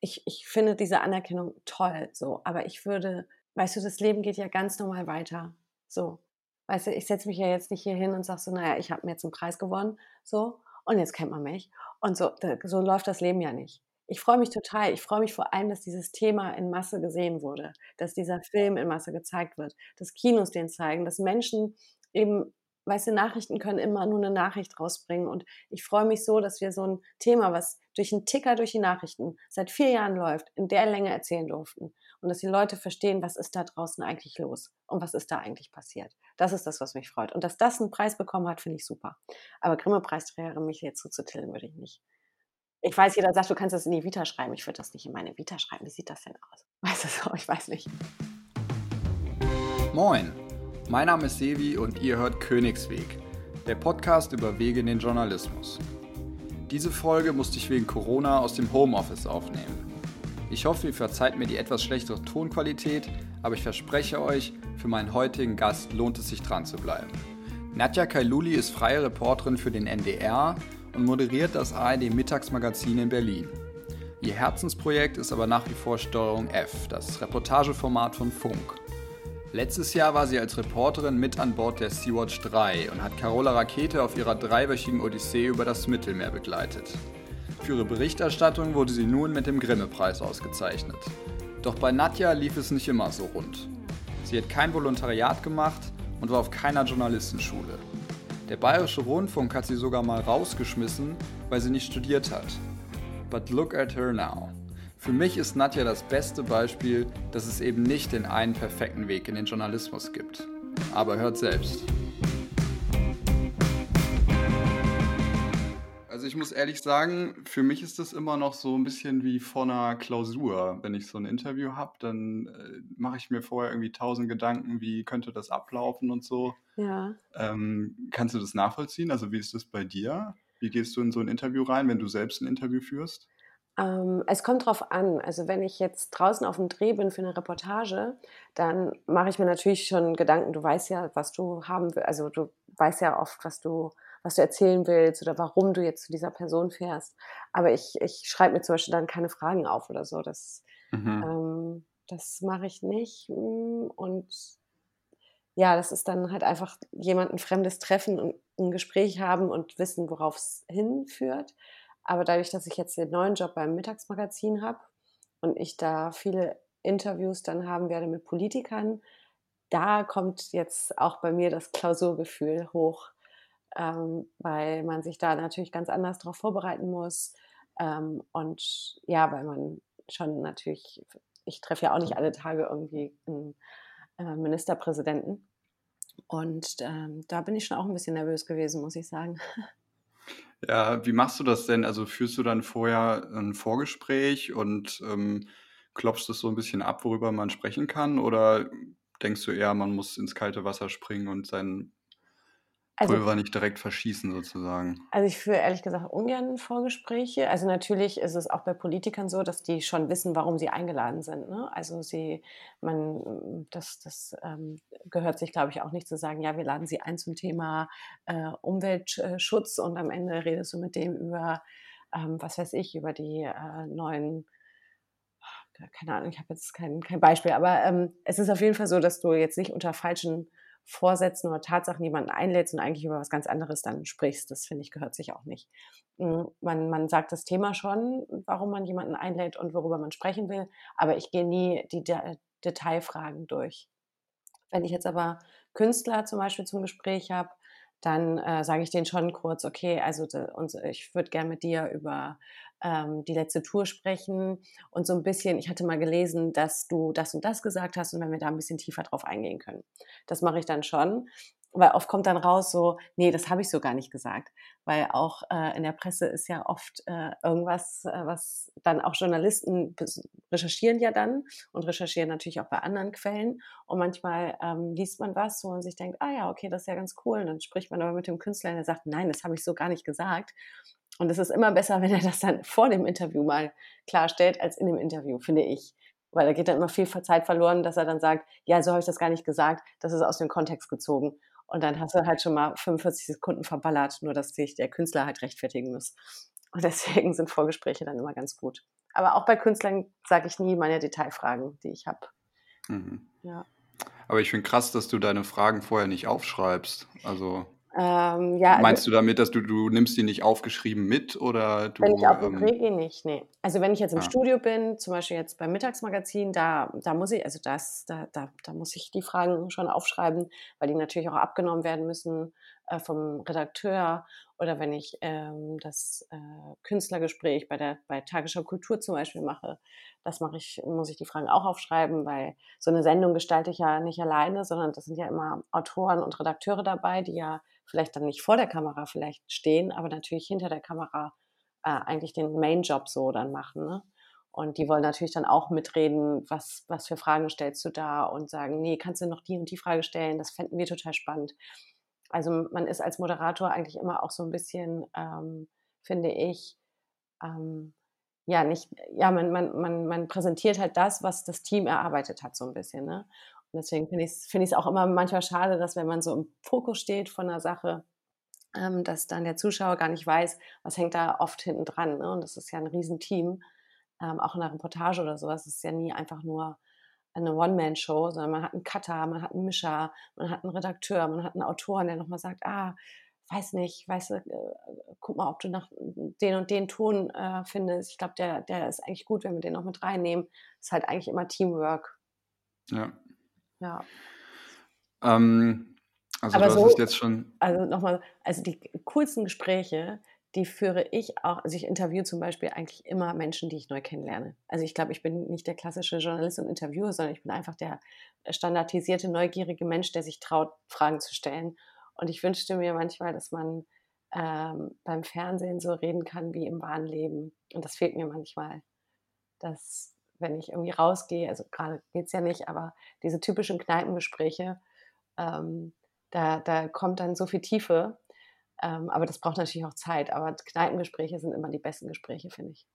ich, ich finde diese Anerkennung toll, so, aber ich würde, weißt du, das Leben geht ja ganz normal weiter. So. Weißt du, ich setze mich ja jetzt nicht hier hin und sage so, naja, ich habe mir jetzt einen Preis gewonnen, so, und jetzt kennt man mich. Und so, so läuft das Leben ja nicht. Ich freue mich total. Ich freue mich vor allem, dass dieses Thema in Masse gesehen wurde, dass dieser Film in Masse gezeigt wird, dass Kinos den zeigen, dass Menschen eben weißt du, Nachrichten können immer nur eine Nachricht rausbringen. Und ich freue mich so, dass wir so ein Thema, was durch einen Ticker durch die Nachrichten seit vier Jahren läuft, in der Länge erzählen durften. Und dass die Leute verstehen, was ist da draußen eigentlich los und was ist da eigentlich passiert. Das ist das, was mich freut. Und dass das einen Preis bekommen hat, finde ich super. Aber Grimme-Preisträgerin mich jetzt so zu tillen, würde ich nicht. Ich weiß, jeder sagt, du kannst das in die Vita schreiben. Ich würde das nicht in meine Vita schreiben. Wie sieht das denn aus? Weißt du so? Ich weiß nicht. Moin. Mein Name ist Sevi und ihr hört Königsweg, der Podcast über Wege in den Journalismus. Diese Folge musste ich wegen Corona aus dem Homeoffice aufnehmen. Ich hoffe, ihr verzeiht mir die etwas schlechtere Tonqualität, aber ich verspreche euch, für meinen heutigen Gast lohnt es sich dran zu bleiben. Nadja Kailuli ist freie Reporterin für den NDR und moderiert das ARD Mittagsmagazin in Berlin. Ihr Herzensprojekt ist aber nach wie vor Steuerung F, das Reportageformat von Funk. Letztes Jahr war sie als Reporterin mit an Bord der Sea-Watch 3 und hat Carola Rakete auf ihrer dreiwöchigen Odyssee über das Mittelmeer begleitet. Für ihre Berichterstattung wurde sie nun mit dem Grimme-Preis ausgezeichnet. Doch bei Nadja lief es nicht immer so rund. Sie hat kein Volontariat gemacht und war auf keiner Journalistenschule. Der Bayerische Rundfunk hat sie sogar mal rausgeschmissen, weil sie nicht studiert hat. But look at her now. Für mich ist Nadja das beste Beispiel, dass es eben nicht den einen perfekten Weg in den Journalismus gibt. Aber hört selbst. Also ich muss ehrlich sagen, für mich ist das immer noch so ein bisschen wie vor einer Klausur. Wenn ich so ein Interview habe, dann äh, mache ich mir vorher irgendwie tausend Gedanken, wie könnte das ablaufen und so. Ja. Ähm, kannst du das nachvollziehen? Also wie ist das bei dir? Wie gehst du in so ein Interview rein, wenn du selbst ein Interview führst? Ähm, es kommt drauf an. Also wenn ich jetzt draußen auf dem Dreh bin für eine Reportage, dann mache ich mir natürlich schon Gedanken. Du weißt ja, was du haben willst. Also du weißt ja oft, was du, was du erzählen willst oder warum du jetzt zu dieser Person fährst. Aber ich, ich schreibe mir zum Beispiel dann keine Fragen auf oder so. Das, mhm. ähm, das mache ich nicht. Und ja, das ist dann halt einfach jemanden Fremdes treffen und ein Gespräch haben und wissen, worauf es hinführt. Aber dadurch, dass ich jetzt den neuen Job beim Mittagsmagazin habe und ich da viele Interviews dann haben werde mit Politikern, da kommt jetzt auch bei mir das Klausurgefühl hoch, ähm, weil man sich da natürlich ganz anders darauf vorbereiten muss. Ähm, und ja, weil man schon natürlich, ich treffe ja auch nicht alle Tage irgendwie einen äh, Ministerpräsidenten. Und ähm, da bin ich schon auch ein bisschen nervös gewesen, muss ich sagen. Ja, wie machst du das denn? Also führst du dann vorher ein Vorgespräch und ähm, klopfst es so ein bisschen ab, worüber man sprechen kann? Oder denkst du eher, man muss ins kalte Wasser springen und sein also, Pulver nicht direkt verschießen sozusagen. Also ich führe ehrlich gesagt ungern Vorgespräche. Also natürlich ist es auch bei Politikern so, dass die schon wissen, warum sie eingeladen sind. Ne? Also sie, man, das, das ähm, gehört sich, glaube ich, auch nicht zu sagen, ja, wir laden sie ein zum Thema äh, Umweltschutz und am Ende redest du mit dem über, ähm, was weiß ich, über die äh, neuen keine Ahnung, ich habe jetzt kein, kein Beispiel, aber ähm, es ist auf jeden Fall so, dass du jetzt nicht unter falschen Vorsätzen oder Tatsachen jemanden einlädst und eigentlich über was ganz anderes dann sprichst. Das finde ich gehört sich auch nicht. Hm, man, man sagt das Thema schon, warum man jemanden einlädt und worüber man sprechen will, aber ich gehe nie die De Detailfragen durch. Wenn ich jetzt aber Künstler zum Beispiel zum Gespräch habe, dann äh, sage ich denen schon kurz, okay, also ich würde gerne mit dir über ähm, die letzte Tour sprechen und so ein bisschen, ich hatte mal gelesen, dass du das und das gesagt hast und wenn wir da ein bisschen tiefer drauf eingehen können. Das mache ich dann schon. Weil oft kommt dann raus so, nee, das habe ich so gar nicht gesagt. Weil auch äh, in der Presse ist ja oft äh, irgendwas, äh, was dann auch Journalisten recherchieren ja dann und recherchieren natürlich auch bei anderen Quellen. Und manchmal ähm, liest man was so und sich denkt, ah ja, okay, das ist ja ganz cool. Und dann spricht man aber mit dem Künstler und der sagt, nein, das habe ich so gar nicht gesagt. Und es ist immer besser, wenn er das dann vor dem Interview mal klarstellt, als in dem Interview, finde ich. Weil da geht dann immer viel Zeit verloren, dass er dann sagt, ja, so habe ich das gar nicht gesagt, das ist aus dem Kontext gezogen. Und dann hast du halt schon mal 45 Sekunden verballert, nur dass sich der Künstler halt rechtfertigen muss. Und deswegen sind Vorgespräche dann immer ganz gut. Aber auch bei Künstlern sage ich nie meine Detailfragen, die ich habe. Mhm. Ja. Aber ich finde krass, dass du deine Fragen vorher nicht aufschreibst. Also ähm, ja, also Meinst du damit, dass du, du nimmst die nicht aufgeschrieben mit oder du? Wenn ich auf den ähm, gehe, nicht, nee. Also wenn ich jetzt im ja. Studio bin, zum Beispiel jetzt beim Mittagsmagazin, da, da muss ich, also das, da, da, da muss ich die Fragen schon aufschreiben, weil die natürlich auch abgenommen werden müssen äh, vom Redakteur oder wenn ich ähm, das äh, Künstlergespräch bei der bei Tagesschau Kultur zum Beispiel mache, das mache ich, muss ich die Fragen auch aufschreiben, weil so eine Sendung gestalte ich ja nicht alleine, sondern das sind ja immer Autoren und Redakteure dabei, die ja vielleicht dann nicht vor der Kamera vielleicht stehen, aber natürlich hinter der Kamera äh, eigentlich den Main-Job so dann machen. Ne? Und die wollen natürlich dann auch mitreden, was, was für Fragen stellst du da und sagen, nee, kannst du noch die und die Frage stellen, das fänden wir total spannend also man ist als Moderator eigentlich immer auch so ein bisschen, ähm, finde ich, ähm, ja, nicht, ja, man, man, man, man präsentiert halt das, was das Team erarbeitet hat, so ein bisschen. Ne? Und deswegen finde ich es find auch immer manchmal schade, dass wenn man so im Fokus steht von einer Sache, ähm, dass dann der Zuschauer gar nicht weiß, was hängt da oft hinten dran. Ne? Und das ist ja ein Riesenteam, ähm, auch in der Reportage oder sowas, es ist ja nie einfach nur eine One-Man-Show, sondern man hat einen Cutter, man hat einen Mischer, man hat einen Redakteur, man hat einen Autoren, der nochmal sagt, ah, weiß nicht, weißt äh, guck mal, ob du nach den und den Ton äh, findest. Ich glaube, der, der ist eigentlich gut, wenn wir den noch mit reinnehmen. Das ist halt eigentlich immer Teamwork. Ja. Ja. Ähm, also Aber du hast so, es jetzt schon. Also nochmal, also die coolsten Gespräche, die führe ich auch, also ich interviewe zum Beispiel eigentlich immer Menschen, die ich neu kennenlerne. Also ich glaube, ich bin nicht der klassische Journalist und Interviewer, sondern ich bin einfach der standardisierte, neugierige Mensch, der sich traut, Fragen zu stellen. Und ich wünschte mir manchmal, dass man ähm, beim Fernsehen so reden kann wie im wahren Leben. Und das fehlt mir manchmal. Dass, wenn ich irgendwie rausgehe, also gerade geht es ja nicht, aber diese typischen Kneipengespräche, ähm, da, da kommt dann so viel Tiefe ähm, aber das braucht natürlich auch Zeit. Aber Kneipengespräche sind immer die besten Gespräche, finde ich.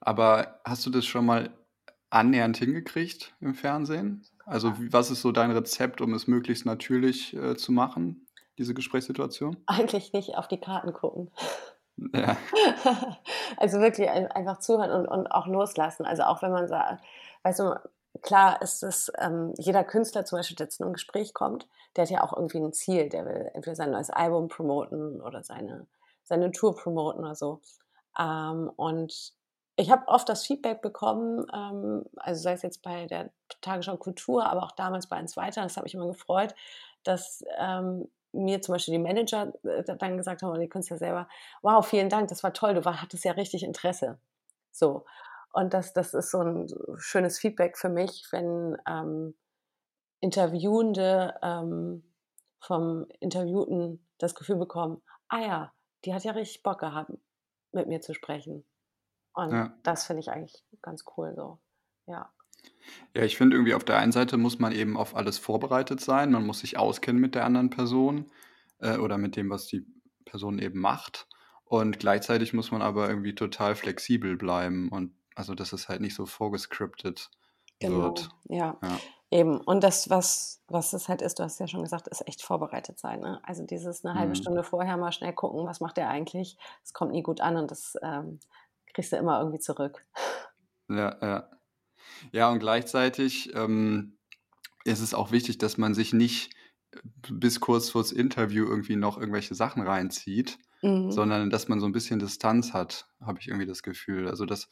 Aber hast du das schon mal annähernd hingekriegt im Fernsehen? Also was ist so dein Rezept, um es möglichst natürlich äh, zu machen, diese Gesprächssituation? Eigentlich nicht auf die Karten gucken. Ja. also wirklich einfach zuhören und, und auch loslassen. Also auch wenn man sagt, weißt du, klar ist es, ähm, jeder Künstler zum Beispiel, der zu einem Gespräch kommt, der hat ja auch irgendwie ein Ziel. Der will entweder sein neues Album promoten oder seine, seine Tour promoten oder so. Ähm, und ich habe oft das Feedback bekommen, ähm, also sei es jetzt bei der Tagesschau Kultur, aber auch damals bei eins weiter, das hat mich immer gefreut, dass ähm, mir zum Beispiel die Manager äh, dann gesagt haben, oder die Künstler selber, wow, vielen Dank, das war toll, du war, hattest ja richtig Interesse. So. Und das, das ist so ein schönes Feedback für mich, wenn ähm, Interviewende ähm, vom Interviewten das Gefühl bekommen, ah ja, die hat ja richtig Bock gehabt, mit mir zu sprechen. Und ja. das finde ich eigentlich ganz cool so. Ja. Ja, ich finde irgendwie auf der einen Seite muss man eben auf alles vorbereitet sein. Man muss sich auskennen mit der anderen Person äh, oder mit dem, was die Person eben macht. Und gleichzeitig muss man aber irgendwie total flexibel bleiben und also, dass es halt nicht so vorgescriptet genau. wird. Ja. ja. Eben. Und das, was, was es halt ist, du hast ja schon gesagt, ist echt vorbereitet sein. Ne? Also dieses eine halbe mhm. Stunde vorher mal schnell gucken, was macht der eigentlich? Das kommt nie gut an und das ähm, kriegst du immer irgendwie zurück. Ja, ja. Ja, und gleichzeitig ähm, ist es auch wichtig, dass man sich nicht bis kurz vors Interview irgendwie noch irgendwelche Sachen reinzieht, mhm. sondern dass man so ein bisschen Distanz hat, habe ich irgendwie das Gefühl. Also, dass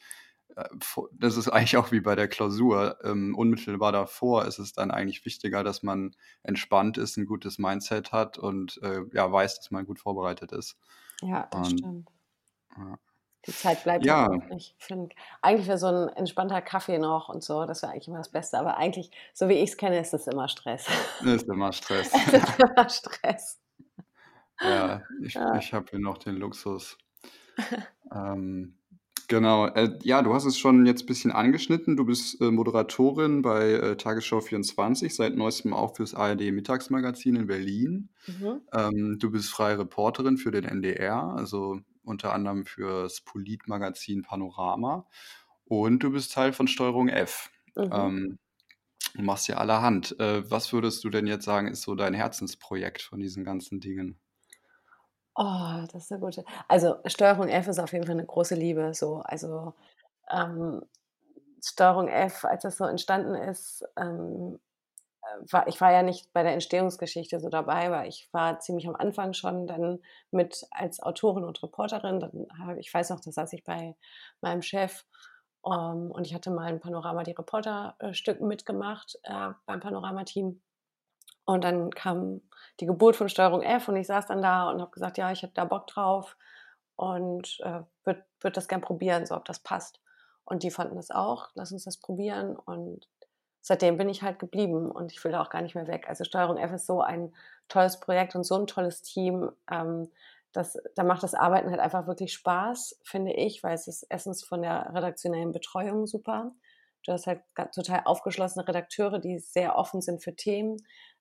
äh, das ist eigentlich auch wie bei der Klausur. Ähm, unmittelbar davor ist es dann eigentlich wichtiger, dass man entspannt ist, ein gutes Mindset hat und äh, ja, weiß, dass man gut vorbereitet ist. Ja, das und, stimmt. Ja. Die Zeit bleibt ja nicht. Ich finde, eigentlich wäre so ein entspannter Kaffee noch und so, das wäre eigentlich immer das Beste. Aber eigentlich, so wie ich es kenne, ist es immer Stress. Ist immer Stress. es ist immer Stress. Ja, ich, ja. ich habe hier noch den Luxus. ähm, Genau. Äh, ja, du hast es schon jetzt ein bisschen angeschnitten. Du bist äh, Moderatorin bei äh, Tagesschau 24, seit neuestem auch fürs ARD Mittagsmagazin in Berlin. Mhm. Ähm, du bist freie Reporterin für den NDR, also unter anderem fürs Politmagazin Panorama. Und du bist Teil von Steuerung F. Mhm. Ähm, du machst ja allerhand. Äh, was würdest du denn jetzt sagen, ist so dein Herzensprojekt von diesen ganzen Dingen? Oh, das ist eine gute. Also Steuerung F ist auf jeden Fall eine große Liebe. So, also ähm, Steuerung F, als das so entstanden ist, ähm, äh, war, ich war ja nicht bei der Entstehungsgeschichte so dabei, weil ich war ziemlich am Anfang schon dann mit als Autorin und Reporterin. Dann hab, ich weiß noch, da saß ich bei meinem Chef um, ähm, und ich hatte mal ein Panorama die Reporterstück mitgemacht äh, beim Panorama-Team. Und dann kam die Geburt von Steuerung F und ich saß dann da und habe gesagt, ja, ich hätte da Bock drauf und äh, würde würd das gern probieren, so ob das passt. Und die fanden das auch, lass uns das probieren. Und seitdem bin ich halt geblieben und ich will da auch gar nicht mehr weg. Also Steuerung F ist so ein tolles Projekt und so ein tolles Team. Ähm, das, da macht das Arbeiten halt einfach wirklich Spaß, finde ich, weil es ist erstens von der redaktionellen Betreuung super. Du hast halt total aufgeschlossene Redakteure, die sehr offen sind für Themen,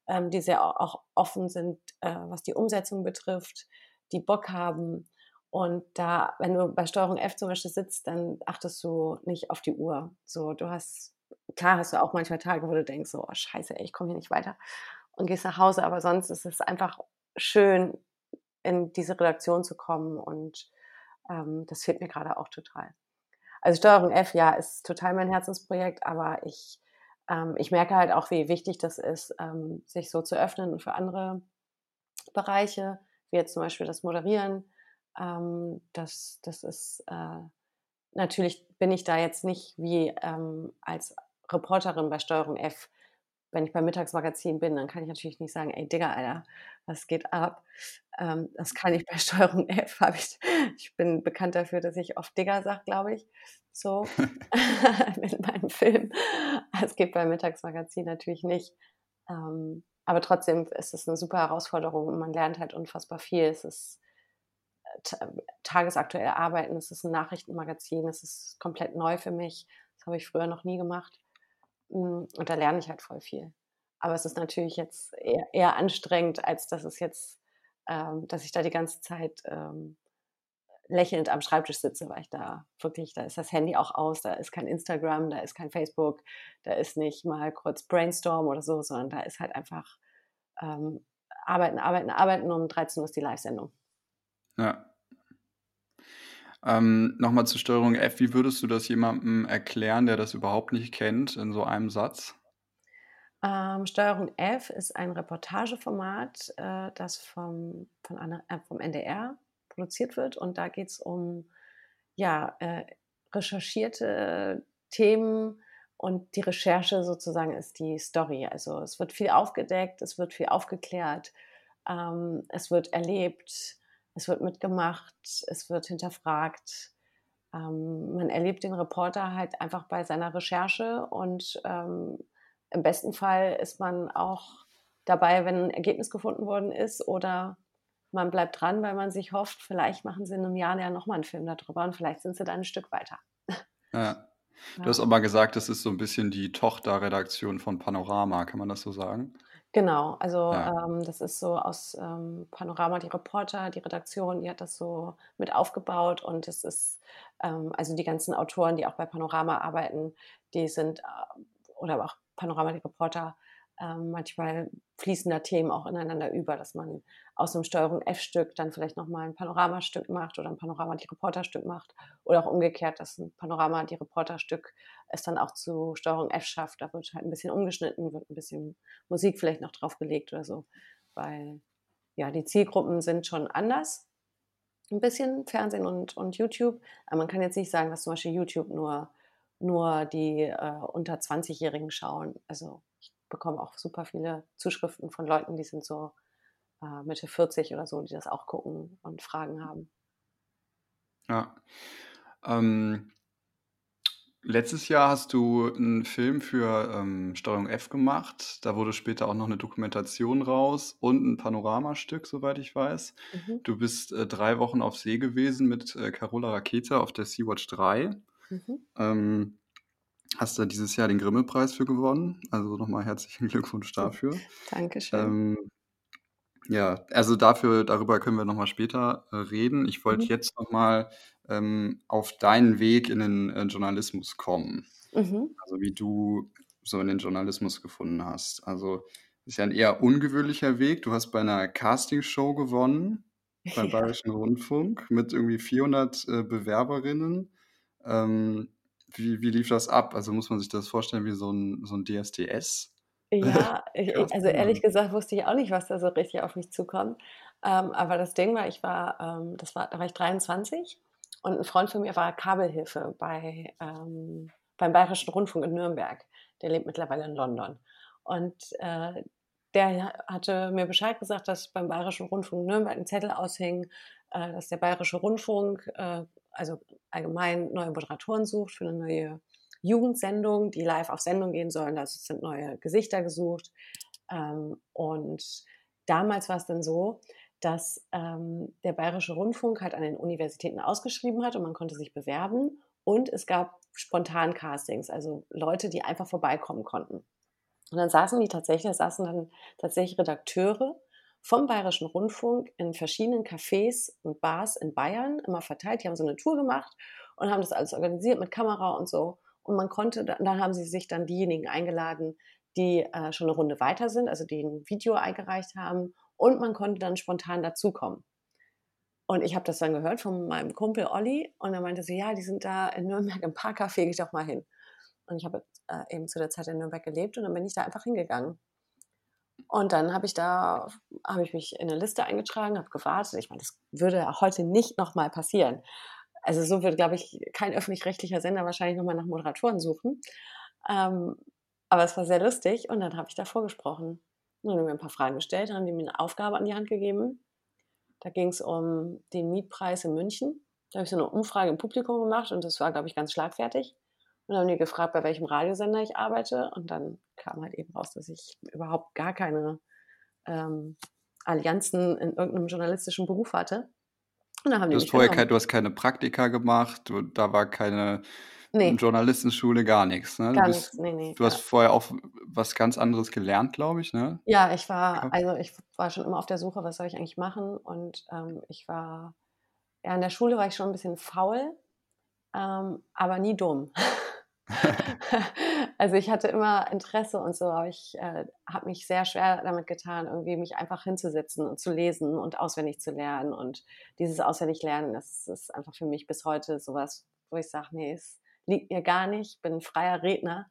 ähm, die sehr auch offen sind, äh, was die Umsetzung betrifft, die Bock haben. Und da, wenn du bei Steuerung F zum Beispiel sitzt, dann achtest du nicht auf die Uhr. So, du hast, klar hast du auch manchmal Tage, wo du denkst, so, oh, scheiße, ey, ich komme hier nicht weiter und gehst nach Hause, aber sonst ist es einfach schön, in diese Redaktion zu kommen und ähm, das fehlt mir gerade auch total. Also Steuerung F, ja, ist total mein Herzensprojekt, aber ich, ähm, ich merke halt auch, wie wichtig das ist, ähm, sich so zu öffnen für andere Bereiche, wie jetzt zum Beispiel das Moderieren. Ähm, das, das ist äh, natürlich bin ich da jetzt nicht wie ähm, als Reporterin bei Steuerung F wenn ich beim Mittagsmagazin bin, dann kann ich natürlich nicht sagen, ey Digga, Alter, was geht ab? Ähm, das kann ich bei Steuerung F. Ich, ich bin bekannt dafür, dass ich oft Digga sage, glaube ich. So mit meinem Film. Es geht beim Mittagsmagazin natürlich nicht. Ähm, aber trotzdem ist es eine super Herausforderung und man lernt halt unfassbar viel. Es ist tagesaktuell arbeiten, es ist ein Nachrichtenmagazin, es ist komplett neu für mich. Das habe ich früher noch nie gemacht. Hm, und da lerne ich halt voll viel. Aber es ist natürlich jetzt eher, eher anstrengend, als dass es jetzt, ähm, dass ich da die ganze Zeit ähm, lächelnd am Schreibtisch sitze, weil ich da wirklich, da ist das Handy auch aus, da ist kein Instagram, da ist kein Facebook, da ist nicht mal kurz Brainstorm oder so, sondern da ist halt einfach ähm, arbeiten, arbeiten, arbeiten. Um 13 Uhr ist die Live-Sendung. Ja. Ähm, Nochmal zur Steuerung F. Wie würdest du das jemandem erklären, der das überhaupt nicht kennt, in so einem Satz? Ähm, Steuerung F ist ein Reportageformat, äh, das vom, von einer, äh, vom NDR produziert wird. Und da geht es um ja, äh, recherchierte Themen und die Recherche sozusagen ist die Story. Also es wird viel aufgedeckt, es wird viel aufgeklärt, ähm, es wird erlebt es wird mitgemacht, es wird hinterfragt. Ähm, man erlebt den Reporter halt einfach bei seiner Recherche und ähm, im besten Fall ist man auch dabei, wenn ein Ergebnis gefunden worden ist oder man bleibt dran, weil man sich hofft, vielleicht machen sie in einem Jahr ja nochmal einen Film darüber und vielleicht sind sie dann ein Stück weiter. Ja. Du hast auch mal gesagt, das ist so ein bisschen die Tochterredaktion von Panorama, kann man das so sagen? Genau, also Ja. ähm, das ist so aus ähm, Panorama, die Reporter, die Redaktion, die hat das so mit aufgebaut und es ist, ähm, also die ganzen Autoren, die auch bei Panorama arbeiten, die sind, äh, oder auch Panorama, die Reporter, ähm, manchmal fließen da Themen auch ineinander über, dass man aus einem Steuerung F-Stück dann vielleicht nochmal ein Panoramastück macht oder ein Panorama die Reporterstück macht oder auch umgekehrt, dass ein Panorama die Reporterstück es dann auch zu Steuerung F schafft. Da wird halt ein bisschen umgeschnitten, wird ein bisschen Musik vielleicht noch draufgelegt oder so, weil ja, die Zielgruppen sind schon anders. Ein bisschen Fernsehen und, und YouTube. Aber man kann jetzt nicht sagen, dass zum Beispiel YouTube nur, nur die äh, unter 20-Jährigen schauen. Also ich bekomme auch super viele Zuschriften von Leuten, die sind so äh, Mitte 40 oder so, die das auch gucken und Fragen haben. Ja. Ähm, letztes Jahr hast du einen Film für ähm, Steuerung F gemacht. Da wurde später auch noch eine Dokumentation raus und ein Panoramastück, soweit ich weiß. Mhm. Du bist äh, drei Wochen auf See gewesen mit äh, Carola Rakete auf der Sea-Watch 3. Mhm. Ähm, hast da dieses Jahr den Grimme-Preis für gewonnen. Also nochmal herzlichen Glückwunsch dafür. Dankeschön. Ähm, ja, also dafür, darüber können wir nochmal später äh, reden. Ich wollte mhm. jetzt nochmal ähm, auf deinen Weg in den äh, Journalismus kommen. Mhm. Also wie du so in den Journalismus gefunden hast. Also ist ja ein eher ungewöhnlicher Weg. Du hast bei einer Castingshow gewonnen beim. Bayerischen Rundfunk mit irgendwie 400 äh, Bewerberinnen. Ähm, wie, wie lief das ab? Also muss man sich das vorstellen wie so ein, so ein DSDS? Ja, ich, also ehrlich gesagt wusste ich auch nicht, was da so richtig auf mich zukommt. Ähm, aber das Ding war, ich war, ähm, das war, da war ich 23 und ein Freund von mir war Kabelhilfe bei, ähm, beim Bayerischen Rundfunk in Nürnberg. Der lebt mittlerweile in London. Und äh, der hatte mir Bescheid gesagt, dass beim Bayerischen Rundfunk Nürnberg ein Zettel aushing, äh, dass der Bayerische Rundfunk, äh, also allgemein neue Moderatoren sucht für eine neue Jugendsendung, die live auf Sendung gehen sollen. Also es sind neue Gesichter gesucht. Ähm, und damals war es dann so, dass ähm, der Bayerische Rundfunk halt an den Universitäten ausgeschrieben hat und man konnte sich bewerben. Und es gab spontan Castings, also Leute, die einfach vorbeikommen konnten. Und dann saßen die tatsächlich, da saßen dann tatsächlich Redakteure vom Bayerischen Rundfunk in verschiedenen Cafés und Bars in Bayern, immer verteilt. Die haben so eine Tour gemacht und haben das alles organisiert mit Kamera und so. Und man konnte, dann haben sie sich dann diejenigen eingeladen, die äh, schon eine Runde weiter sind, also die ein Video eingereicht haben. Und man konnte dann spontan dazukommen. Und ich habe das dann gehört von meinem Kumpel Olli und er meinte so, ja, die sind da in Nürnberg im Parkcafé, geh ich doch mal hin. Und ich habe äh, eben zu der Zeit in Nürnberg gelebt und dann bin ich da einfach hingegangen. Und dann habe ich da, habe ich mich in eine Liste eingetragen, habe gewartet. Ich meine, das würde heute nicht nochmal passieren. Also so würde, glaube ich, kein öffentlich-rechtlicher Sender wahrscheinlich nochmal nach Moderatoren suchen. Ähm, aber es war sehr lustig und dann habe ich da vorgesprochen. Dann haben mir ein paar Fragen gestellt, haben die mir eine Aufgabe an die Hand gegeben. Da ging es um den Mietpreis in München. Da habe ich so eine Umfrage im Publikum gemacht und das war, glaube ich, ganz schlagfertig. Und dann haben die gefragt, bei welchem Radiosender ich arbeite. Und dann kam halt eben raus, dass ich überhaupt gar keine ähm, Allianzen in irgendeinem journalistischen Beruf hatte. Und dann haben du, hast vorher kein, du hast keine Praktika gemacht, du, da war keine nee. Journalistenschule, gar nichts. Ne? Gar du bist, nichts, nee, nee. Du hast vorher auch was ganz anderes gelernt, glaube ich, ne? Ja, ich war, also ich war schon immer auf der Suche, was soll ich eigentlich machen? Und ähm, ich war, ja, in der Schule war ich schon ein bisschen faul, ähm, aber nie dumm. also ich hatte immer Interesse und so, aber ich äh, habe mich sehr schwer damit getan, irgendwie mich einfach hinzusetzen und zu lesen und auswendig zu lernen. Und dieses auswendig lernen, das ist einfach für mich bis heute sowas, wo ich sage, nee, es liegt mir gar nicht, ich bin ein freier Redner.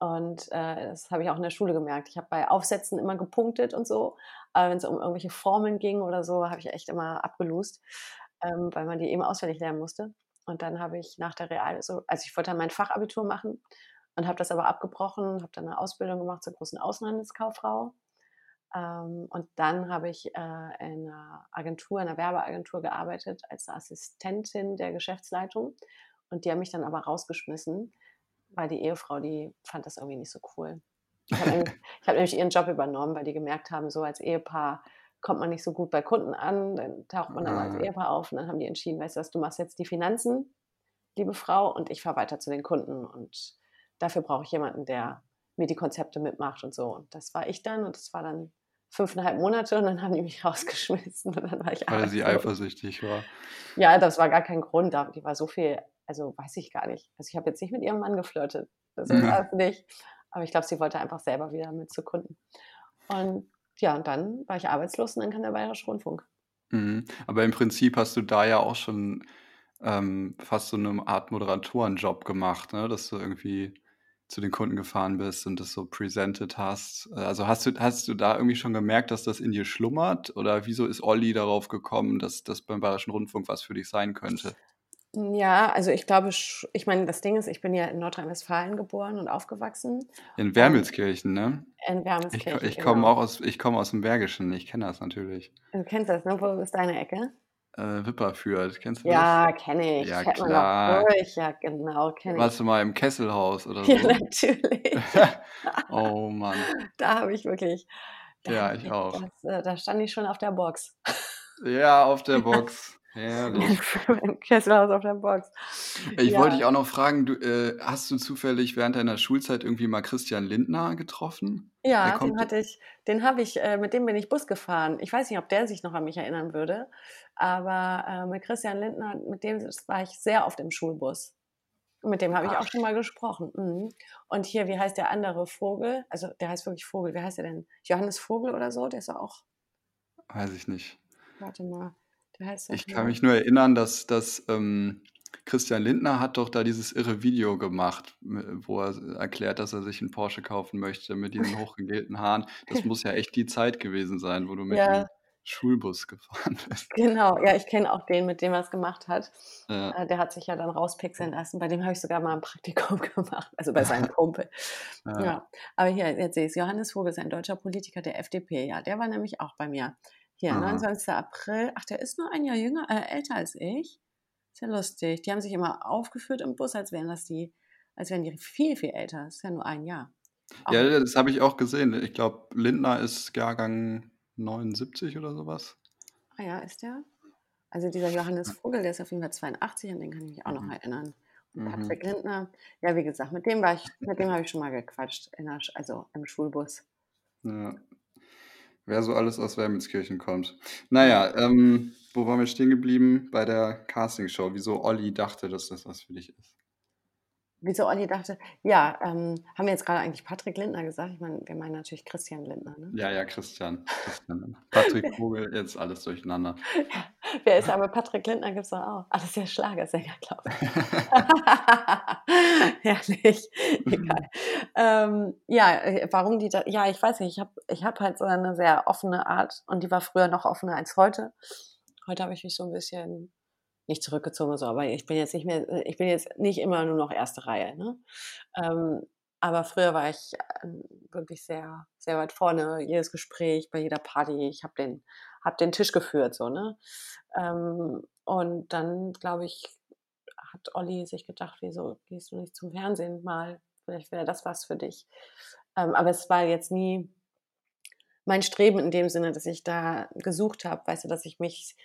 Und äh, das habe ich auch in der Schule gemerkt. Ich habe bei Aufsätzen immer gepunktet und so, aber wenn es um irgendwelche Formeln ging oder so, habe ich echt immer abgelust, ähm, weil man die eben auswendig lernen musste. Und dann habe ich nach der Real, also, also ich wollte dann mein Fachabitur machen und habe das aber abgebrochen, habe dann eine Ausbildung gemacht zur großen Außenhandelskauffrau. Ähm, und dann habe ich äh, in einer Agentur, in einer Werbeagentur gearbeitet als Assistentin der Geschäftsleitung. Und die haben mich dann aber rausgeschmissen, weil die Ehefrau, die fand das irgendwie nicht so cool. Ich habe nämlich, hab nämlich ihren Job übernommen, weil die gemerkt haben, so als Ehepaar kommt man nicht so gut bei Kunden an, dann taucht man dann als ah. Ehepaar auf und dann haben die entschieden, weißt du was, du machst jetzt die Finanzen, liebe Frau, und ich fahre weiter zu den Kunden und dafür brauche ich jemanden, der mir die Konzepte mitmacht und so. Und das war ich dann und das war dann fünfeinhalb Monate und dann haben die mich rausgeschmissen und dann war ich Weil sie eifersüchtig war. Ja, das war gar kein Grund, die war so viel, also weiß ich gar nicht. Also ich habe jetzt nicht mit ihrem Mann geflirtet, das ist ja. nicht. Aber ich glaube, sie wollte einfach selber wieder mit zu Kunden. Und ja, und dann war ich arbeitslos und dann kam der Bayerische Rundfunk. Mhm. Aber im Prinzip hast du da ja auch schon ähm, fast so eine Art Moderatorenjob gemacht, ne? dass du irgendwie zu den Kunden gefahren bist und das so presented hast. Also hast du, hast du da irgendwie schon gemerkt, dass das in dir schlummert? Oder wieso ist Olli darauf gekommen, dass das beim Bayerischen Rundfunk was für dich sein könnte? Ja, also ich glaube, ich meine, das Ding ist, ich bin ja in Nordrhein-Westfalen geboren und aufgewachsen. In Wermelskirchen, ne? In Wermelskirchen. Ich, ich komme genau. auch aus, ich komme aus dem Bergischen, ich kenne das natürlich. Du kennst das, ne? Wo ist deine Ecke? Äh, Wipperfürth, kennst du ja, das? Ja, kenne ich. Ja, Kennt klar. durch. Ja, genau, kenne ich. Warst du mal im Kesselhaus oder so? Ja, natürlich. oh Mann. Da habe ich wirklich. Ja, ich auch. Das, äh, da stand ich schon auf der Box. Ja, auf der Box. Herrlich. Kesselhaus auf der Box. Ich ja. wollte dich auch noch fragen, du, äh, hast du zufällig während deiner Schulzeit irgendwie mal Christian Lindner getroffen? Ja, den hatte ich, den habe ich, äh, mit dem bin ich Bus gefahren. Ich weiß nicht, ob der sich noch an mich erinnern würde, aber äh, mit Christian Lindner, mit dem war ich sehr oft im Schulbus. Mit dem habe ich auch schon mal gesprochen. Mhm. Und hier, wie heißt der andere Vogel? Also der heißt wirklich Vogel. Wie heißt der denn? Johannes Vogel oder so? Der ist auch. Weiß ich nicht. Warte mal ich kann mich nur erinnern, dass, dass ähm, Christian Lindner hat doch da dieses irre Video gemacht, wo er erklärt, dass er sich einen Porsche kaufen möchte mit diesen hochgegelten Haaren. Das muss ja echt die Zeit gewesen sein, wo du mit Ja. dem Schulbus gefahren bist. Genau, ja, ich kenne auch den, mit dem er es gemacht hat. Ja. Äh, der hat sich ja dann rauspixeln lassen. Bei dem habe ich sogar mal ein Praktikum gemacht, also bei seinem Kumpel. Ja. Ja, aber hier, jetzt sehe ich es. Johannes Vogel ist ein deutscher Politiker der FDP. Ja, der war nämlich auch bei mir. Hier, Aha. 29. April. Ach, der ist nur ein Jahr jünger, äh, älter als ich. Ist ja lustig. Die haben sich immer aufgeführt im Bus, als wären das die, als wären die viel, viel älter. Das ist ja nur ein Jahr. Auch- Ja, das habe ich auch gesehen. Ich glaube, Lindner ist Jahrgang 79 oder sowas. Ah ja, ist der? Also dieser Johannes Vogel, der ist auf jeden Fall 82, an den kann ich mich auch noch Mhm. erinnern. Und Mhm. Patrick Lindner, ja, wie gesagt, mit dem war ich, mit dem habe ich schon mal gequatscht, in der, also im Schulbus. Ja. Wer so alles aus Wermelskirchen kommt. Naja, ähm, wo waren wir stehen geblieben? Bei der Castingshow. Wieso Olli dachte, dass das was für dich ist. Wieso Olli dachte, ja, ähm, haben wir jetzt gerade eigentlich Patrick Lindner gesagt? Ich meine, wir meinen natürlich Christian Lindner, ne? Ja, ja, Christian. Christian. Patrick Vogel, jetzt alles durcheinander. Wer ist aber Patrick Lindner gibt es doch auch. Ah, das ist ja Schlagersänger, glaube ich. Herrlich. Egal. Ähm, ja, äh, warum die da, ja, ich weiß nicht, ich habe ich hab halt so eine sehr offene Art und die war früher noch offener als heute. Heute habe ich mich so ein bisschen nicht zurückgezogen, so, aber ich bin jetzt nicht mehr, äh, ich bin jetzt nicht immer nur noch erste Reihe, ne? Ähm, aber früher war ich ähm, wirklich sehr, sehr weit vorne, jedes Gespräch, bei jeder Party, ich habe den, hab den Tisch geführt, so, ne? Ähm, und dann, glaube ich, hat Olli sich gedacht, wieso gehst du nicht zum Fernsehen mal? Vielleicht wäre das was für dich. Ähm, aber es war jetzt nie mein Streben in dem Sinne, dass ich da gesucht habe, weißt du, dass ich mich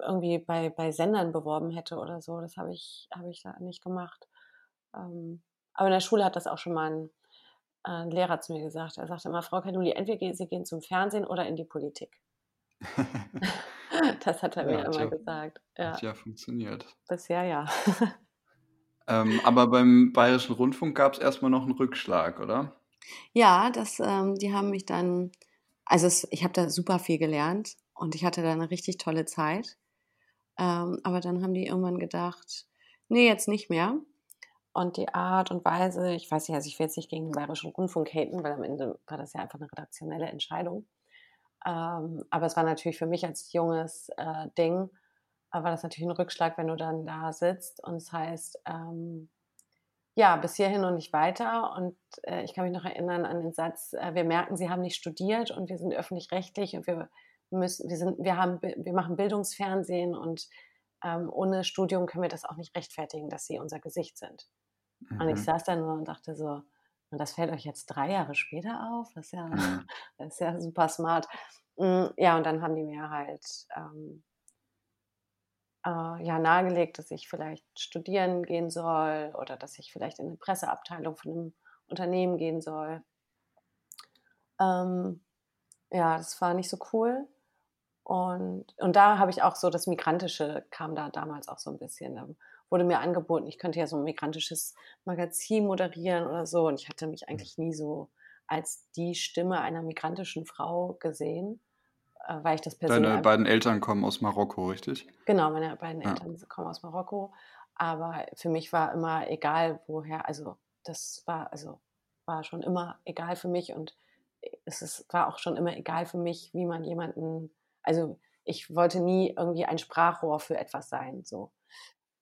irgendwie bei, bei Sendern beworben hätte oder so. Das habe ich, habe ich da nicht gemacht. Ähm, aber in der Schule hat das auch schon mal ein, ein Lehrer zu mir gesagt. Er sagte immer, Frau Kaduli, entweder gehen Sie gehen zum Fernsehen oder in die Politik. Das hat er Ja, mir hat immer ja- gesagt. Ja, Hat ja funktioniert. bisher ja. Ähm, aber beim Bayerischen Rundfunk gab es erstmal noch einen Rückschlag, oder? Ja, das, ähm, die haben mich dann, also es, ich habe da super viel gelernt und ich hatte da eine richtig tolle Zeit. Ähm, aber dann haben die irgendwann gedacht, nee, jetzt nicht mehr. Und die Art und Weise, ich weiß nicht, also ich will jetzt nicht gegen den Bayerischen Rundfunk haten, weil am Ende war das ja einfach eine redaktionelle Entscheidung. Ähm, aber es war natürlich für mich als junges äh, Ding, äh, war das natürlich ein Rückschlag, wenn du dann da sitzt und es heißt, ähm, ja, bis hierhin und nicht weiter. Und äh, ich kann mich noch erinnern an den Satz, äh, wir merken, Sie haben nicht studiert und wir sind öffentlich-rechtlich und wir müssen, wir sind, wir haben, wir machen Bildungsfernsehen und ähm, ohne Studium können wir das auch nicht rechtfertigen, dass Sie unser Gesicht sind. Und ich Mhm. saß dann nur und dachte so, und das fällt euch jetzt drei Jahre später auf? Das ist ja, Mhm. das ist ja super smart. Mm, Ja, und dann haben die mir halt ähm, äh, ja, nahegelegt, dass ich vielleicht studieren gehen soll oder dass ich vielleicht in eine Presseabteilung von einem Unternehmen gehen soll. Ähm, ja, das war nicht so cool. Und, und da habe ich auch so das Migrantische kam da damals auch so ein bisschen. Da wurde mir angeboten, ich könnte ja so ein migrantisches Magazin moderieren oder so. Und ich hatte mich eigentlich nie so als die Stimme einer migrantischen Frau gesehen, äh, weil ich das persönlich. Deine beiden Eltern kommen aus Marokko, richtig? Genau, meine beiden Ja. Eltern kommen aus Marokko. Aber für mich war immer egal, woher, also das war, also war schon immer egal für mich und es ist, war auch schon immer egal für mich, wie man jemanden, also ich wollte nie irgendwie ein Sprachrohr für etwas sein, so.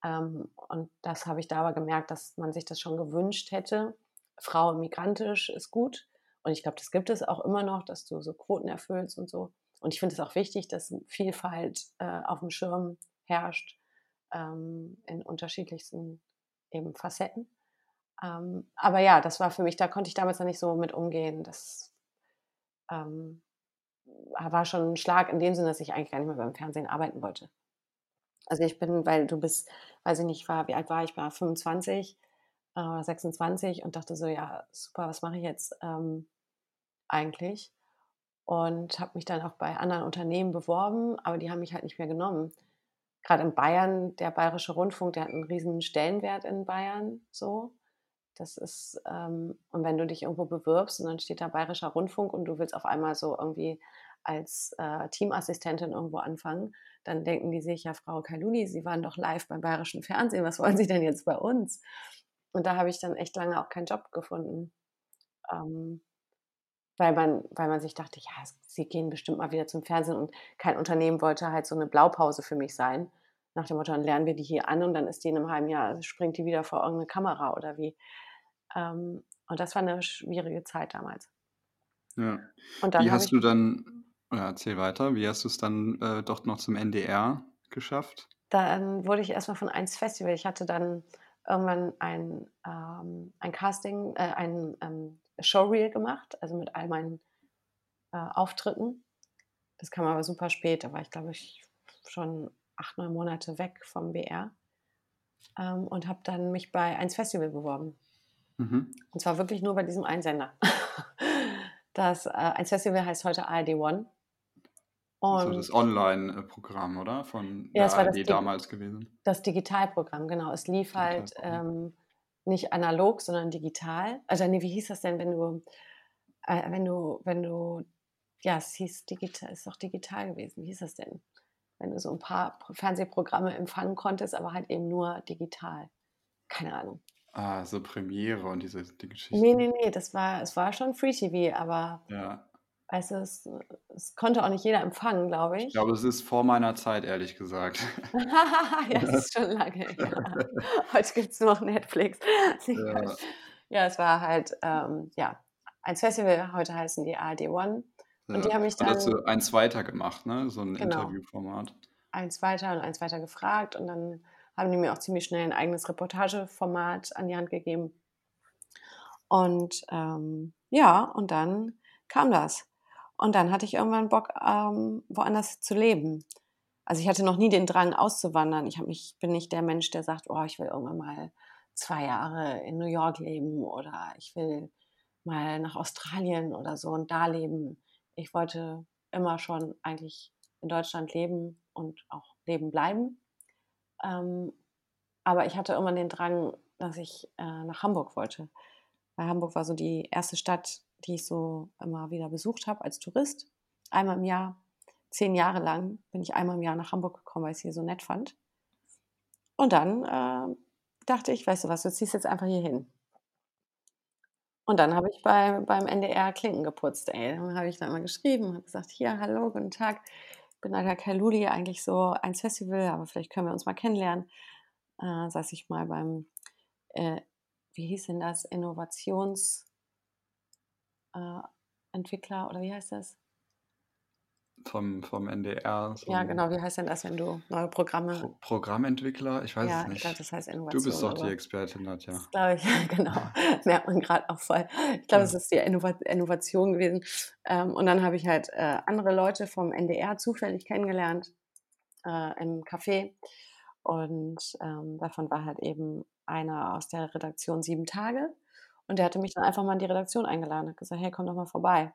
Ähm, und das habe ich da aber gemerkt, dass man sich das schon gewünscht hätte. Frau migrantisch ist gut. Und ich glaube, das gibt es auch immer noch, dass du so Quoten erfüllst und so. Und ich finde es auch wichtig, dass Vielfalt äh, auf dem Schirm herrscht ähm, in unterschiedlichsten eben Facetten. Ähm, aber ja, das war für mich, da konnte ich damals noch nicht so mit umgehen. Das ähm, war schon ein Schlag in dem Sinne, dass ich eigentlich gar nicht mehr beim Fernsehen arbeiten wollte. Also ich bin, weil du bist, weiß ich nicht, war, wie alt war ich? War 25 äh, oder 26 und dachte so, ja, super, was mache ich jetzt ähm, eigentlich? Und habe mich dann auch bei anderen Unternehmen beworben, aber die haben mich halt nicht mehr genommen. Gerade in Bayern, der Bayerische Rundfunk, der hat einen riesen Stellenwert in Bayern, so. Das ist, ähm, und wenn du dich irgendwo bewirbst und dann steht da Bayerischer Rundfunk und du willst auf einmal so irgendwie als äh, Teamassistentin irgendwo anfangen, dann denken die sich, ja, Frau Kailuli, Sie waren doch live beim Bayerischen Fernsehen, was wollen Sie denn jetzt bei uns? Und da habe ich dann echt lange auch keinen Job gefunden. Ähm, weil man, weil man sich dachte, ja, sie gehen bestimmt mal wieder zum Fernsehen und kein Unternehmen wollte halt so eine Blaupause für mich sein. Nach dem Motto, dann lernen wir die hier an und dann ist die in einem halben Jahr, springt die wieder vor irgendeine Kamera oder wie. Ähm, und das war eine schwierige Zeit damals. Ja. wie hast du dann, ja, erzähl weiter, wie hast du es dann äh, doch noch zum NDR geschafft? Dann wurde ich erstmal von 1 Festival. Ich hatte dann irgendwann ein, ähm, ein Casting, äh, ein ähm, Showreel gemacht, also mit all meinen äh, Auftritten. Das kam aber super spät, da war ich, glaube ich, schon acht, neun Monate weg vom BR ähm, und habe dann mich bei 1 Festival beworben. Mhm. Und zwar wirklich nur bei diesem Einsender. Das äh, 1 Festival heißt heute ARD One. Und das Online-Programm, oder? Von ja, der ARD damals gewesen. Das Digitalprogramm, genau. Es lief halt ähm, nicht analog, sondern digital. Also, nee, wie hieß das denn, wenn du, äh, wenn du, wenn du, ja, es hieß digital, ist doch digital gewesen. Wie hieß das denn? Wenn du so ein paar Fernsehprogramme empfangen konntest, aber halt eben nur digital. Keine Ahnung. Ah, so Premiere und diese die Geschichten. Nee, nee, nee, das war, es war schon Free TV, aber Ja. weißt du, es, es konnte auch nicht jeder empfangen, glaube Ich glaube, es ist vor meiner Zeit, ehrlich gesagt. ja, es ist schon lange her. Heute gibt es nur noch Netflix. Ja. Ja, es war halt, ähm, ja, ein Festival, heute heißen die ARD One. Und die haben mich dann dazu eins weiter gemacht, ne? So ein Genau. Interviewformat. eins weiter und eins weiter gefragt und dann haben die mir auch ziemlich schnell ein eigenes Reportageformat an die Hand gegeben. Und ähm, ja, und dann kam das. Und dann hatte ich irgendwann Bock, ähm, woanders zu leben. Also ich hatte noch nie den Drang auszuwandern. Ich mich, bin nicht der Mensch, der sagt, oh, ich will irgendwann mal zwei Jahre in New York leben oder ich will mal nach Australien oder so und da leben. Ich wollte immer schon eigentlich in Deutschland leben und auch leben bleiben. Ähm, aber ich hatte immer den Drang, dass ich äh, nach Hamburg wollte. Weil Hamburg war so die erste Stadt, die ich so immer wieder besucht habe als Tourist. Einmal im Jahr, zehn Jahre lang bin ich einmal im Jahr nach Hamburg gekommen, weil ich es hier so nett fand. Und dann äh, dachte ich, weißt du was, du ziehst jetzt einfach hier hin. Und dann habe ich bei, beim NDR Klinken geputzt, ey. Dann habe ich da immer geschrieben, habe gesagt, hier, hallo, guten Tag bin Alter Kailuli eigentlich so eins Festival, aber vielleicht können wir uns mal kennenlernen. Äh, saß ich mal beim, äh, wie hieß denn das, Innovationsentwickler äh, oder wie heißt das? Vom, vom NDR. So ja, genau. Wie heißt denn das, wenn du neue Programme. Pro Programmentwickler? Ich weiß ja, es nicht. Ich glaube, das heißt Innovation. Du bist doch die Expertin, Nadja. Das glaube ich, genau. Merkt man gerade auch voll. Ich glaube, es ist die Innovation gewesen. Ähm, und dann habe ich halt äh, andere Leute vom NDR zufällig kennengelernt äh, im Café. Und ähm, davon war halt eben einer aus der Redaktion Sieben Tage. Und der hatte mich dann einfach mal in die Redaktion eingeladen und gesagt, hey, komm doch mal vorbei.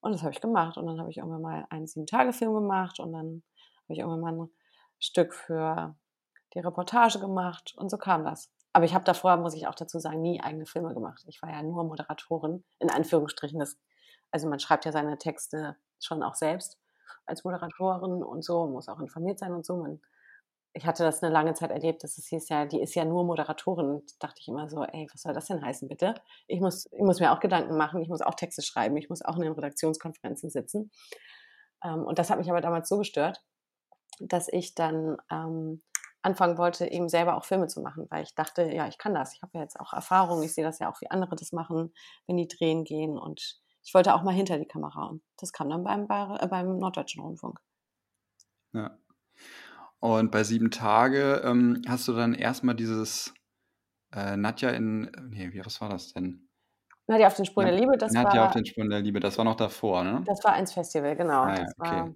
Und das habe ich gemacht. Und dann habe ich irgendwann mal einen Sieben-Tage-Film gemacht und dann habe ich irgendwann mal ein Stück für die Reportage gemacht und so kam das. Aber ich habe davor, muss ich auch dazu sagen, nie eigene Filme gemacht. Ich war ja nur Moderatorin, in Anführungsstrichen. Das, also man schreibt ja seine Texte schon auch selbst als Moderatorin und so, muss auch informiert sein und so. Man ich hatte das eine lange Zeit erlebt, dass es hieß ja, die ist ja nur Moderatorin. Und dachte ich immer so, ey, was soll das denn heißen, bitte? Ich muss, ich muss mir auch Gedanken machen, ich muss auch Texte schreiben, ich muss auch in den Redaktionskonferenzen sitzen. Ähm, und das hat mich aber damals so gestört, dass ich dann ähm, anfangen wollte, eben selber auch Filme zu machen, weil ich dachte, ja, ich kann das. Ich habe ja jetzt auch Erfahrung, ich sehe das ja auch, wie andere das machen, wenn die drehen gehen. Und ich wollte auch mal hinter die Kamera. Und das kam dann beim, äh, beim Norddeutschen Rundfunk. Ja. Und bei sieben Tage ähm, hast du dann erstmal dieses äh, Nadja in, nee, wie, was war das denn? Nadja auf den Spuren der Liebe, das Nadja war. auf den Spuren der Liebe, das war noch davor, ne? Das war eins Festival, genau. Ah, ja, okay.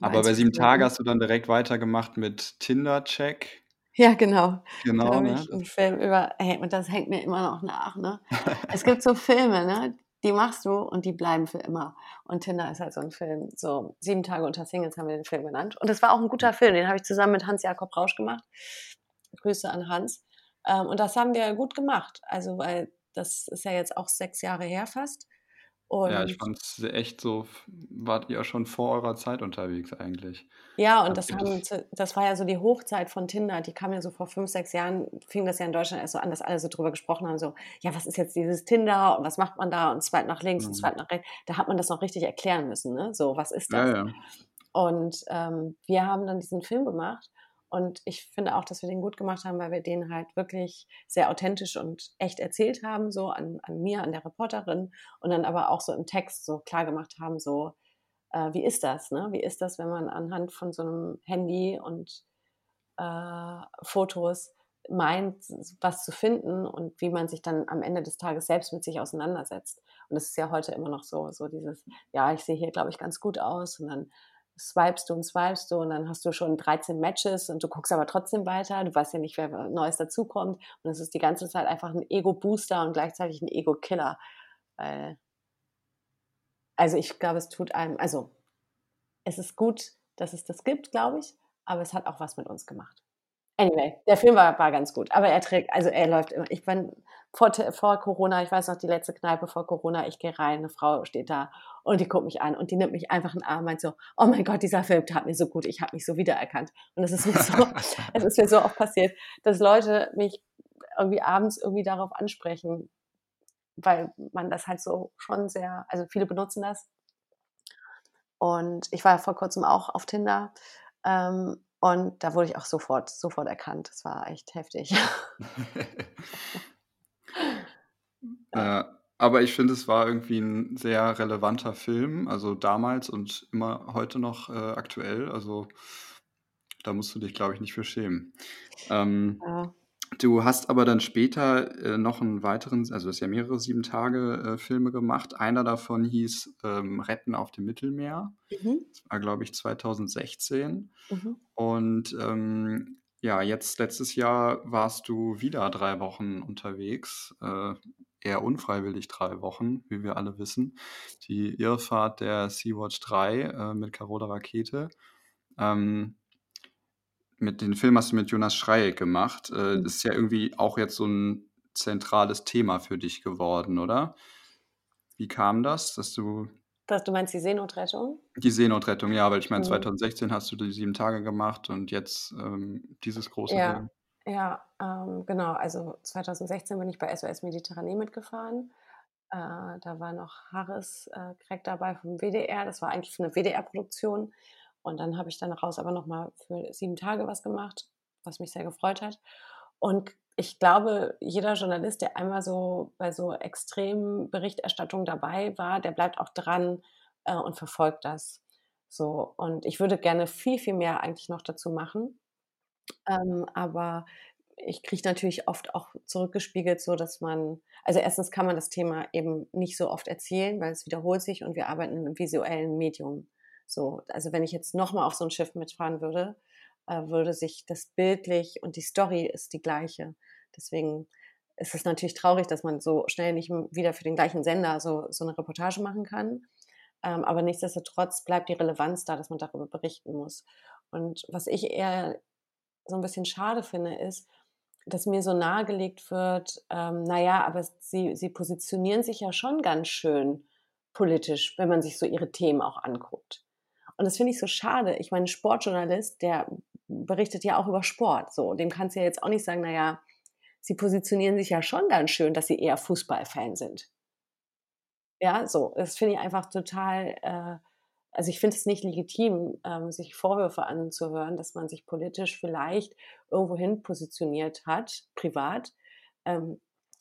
Aber bei sieben Tage hast du dann direkt weitergemacht mit Tinder-Check. Ja, genau. Genau, ne? Ein Film über, hey, und das hängt mir immer noch nach, ne? es gibt so Filme, ne? Die machst du und die bleiben für immer. Und Tinder ist halt so ein Film, so sieben Tage unter Singles haben wir den Film genannt. Und das war auch ein guter Film, den habe ich zusammen mit Hans-Jakob Rausch gemacht. Grüße an Hans. Ähm, und das haben wir gut gemacht. Also, weil das ist ja jetzt auch sechs Jahre her fast. Und ja, ich fand es echt so, wart ihr schon vor eurer Zeit unterwegs eigentlich. Ja, und das, haben, das war ja so die Hochzeit von Tinder. Die kam ja so vor fünf, sechs Jahren, fing das ja in Deutschland erst so an, dass alle so drüber gesprochen haben, so, ja, was ist jetzt dieses Tinder und was macht man da und zweit nach links mhm. und zweit nach rechts. Da hat man das noch richtig erklären müssen, ne? So, was ist das? Ja, ja. Und ähm, wir haben dann diesen Film gemacht und ich finde auch, dass wir den gut gemacht haben, weil wir den halt wirklich sehr authentisch und echt erzählt haben, so an, an mir, an der Reporterin und dann aber auch so im Text so klar gemacht haben, so, äh, wie ist das, ne? Wie ist das, wenn man anhand von so einem Handy und äh, Fotos meint, was zu finden und wie man sich dann am Ende des Tages selbst mit sich auseinandersetzt. Und das ist ja heute immer noch so, so dieses, ja, ich sehe hier, glaube ich, ganz gut aus und dann swipest du und swipest du und dann hast du schon 13 Matches und du guckst aber trotzdem weiter. Du weißt ja nicht, wer Neues dazukommt. Und es ist die ganze Zeit einfach ein Ego-Booster und gleichzeitig ein Ego-Killer. also ich glaube, es tut einem, also es ist gut, dass es das gibt, glaube ich, aber es hat auch was mit uns gemacht. Anyway, der Film war, war ganz gut, aber er trägt, also er läuft immer. Ich bin vor, vor Corona, ich weiß noch, die letzte Kneipe vor Corona, ich gehe rein, eine Frau steht da und die guckt mich an und die nimmt mich einfach in den Arm und meint so, oh mein Gott, dieser Film tat mir so gut, ich habe mich so wiedererkannt. Und es ist mir so, es ist mir so oft passiert, dass Leute mich irgendwie abends irgendwie darauf ansprechen, weil man das halt so schon sehr, also viele benutzen das. Und ich war vor kurzem auch auf Tinder ähm, und da wurde ich auch sofort, sofort erkannt. Das war echt heftig. äh, aber ich finde, es war irgendwie ein sehr relevanter Film, also damals und immer heute noch äh, aktuell. Also da musst du dich, glaube ich, nicht für schämen. Ähm, ja. Du hast aber dann später äh, noch einen weiteren, also du hast ja mehrere sieben Tage äh, Filme gemacht. Einer davon hieß ähm, Retten auf dem Mittelmeer. Mhm. Das war, glaube ich, 2016. Mhm. Und ähm, ja, jetzt letztes Jahr warst du wieder drei Wochen unterwegs. Äh, eher unfreiwillig drei Wochen, wie wir alle wissen. Die Irrfahrt der Sea-Watch 3 äh, mit Carola Rakete. Ähm, mit den Film hast du mit Jonas Schreieck gemacht. Äh, mhm. ist ja irgendwie auch jetzt so ein zentrales Thema für dich geworden, oder? Wie kam das, dass du. Dass du meinst die Seenotrettung? Die Seenotrettung, ja, weil ich meine, mhm. 2016 hast du die sieben Tage gemacht und jetzt ähm, dieses große ja. Film. Ja, ähm, genau. Also 2016 bin ich bei SOS Mediterranee mitgefahren. Äh, da war noch Harris äh, Craig dabei vom WDR. Das war eigentlich eine WDR-Produktion. Und dann habe ich dann raus aber nochmal für sieben Tage was gemacht, was mich sehr gefreut hat. Und ich glaube, jeder Journalist, der einmal so bei so extremen Berichterstattungen dabei war, der bleibt auch dran äh, und verfolgt das. So. Und ich würde gerne viel, viel mehr eigentlich noch dazu machen. Ähm, aber ich kriege natürlich oft auch zurückgespiegelt, so dass man, also erstens kann man das Thema eben nicht so oft erzählen, weil es wiederholt sich und wir arbeiten in einem visuellen Medium. So, also wenn ich jetzt nochmal auf so ein Schiff mitfahren würde, äh, würde sich das bildlich und die Story ist die gleiche. Deswegen ist es natürlich traurig, dass man so schnell nicht wieder für den gleichen Sender so, so eine Reportage machen kann. Ähm, aber nichtsdestotrotz bleibt die Relevanz da, dass man darüber berichten muss. Und was ich eher so ein bisschen schade finde, ist, dass mir so nahegelegt wird, ähm, naja, aber sie, sie positionieren sich ja schon ganz schön politisch, wenn man sich so ihre Themen auch anguckt. Und das finde ich so schade. Ich meine, Sportjournalist, der berichtet ja auch über Sport. So, dem kannst du ja jetzt auch nicht sagen, naja, sie positionieren sich ja schon ganz schön, dass sie eher Fußballfan sind. Ja, so, das finde ich einfach total, äh, also ich finde es nicht legitim, ähm, sich Vorwürfe anzuhören, dass man sich politisch vielleicht irgendwohin positioniert hat, privat, ähm,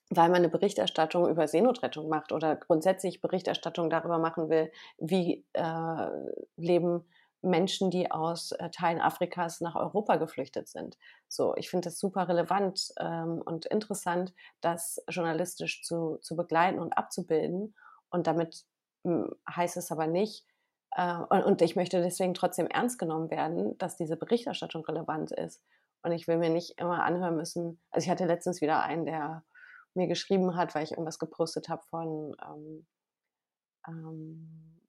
weil man eine Berichterstattung über Seenotrettung macht oder grundsätzlich Berichterstattung darüber machen will, wie äh, leben Menschen, die aus äh, Teilen Afrikas nach Europa geflüchtet sind. So, ich finde das super relevant ähm, und interessant, das journalistisch zu, zu begleiten und abzubilden. Und damit mh, hm, heißt es aber nicht, äh, und, und ich möchte deswegen trotzdem ernst genommen werden, dass diese Berichterstattung relevant ist. Und ich will mir nicht immer anhören müssen. Also ich hatte letztens wieder einen, der mir geschrieben hat, weil ich irgendwas gepostet habe von ähm, ähm,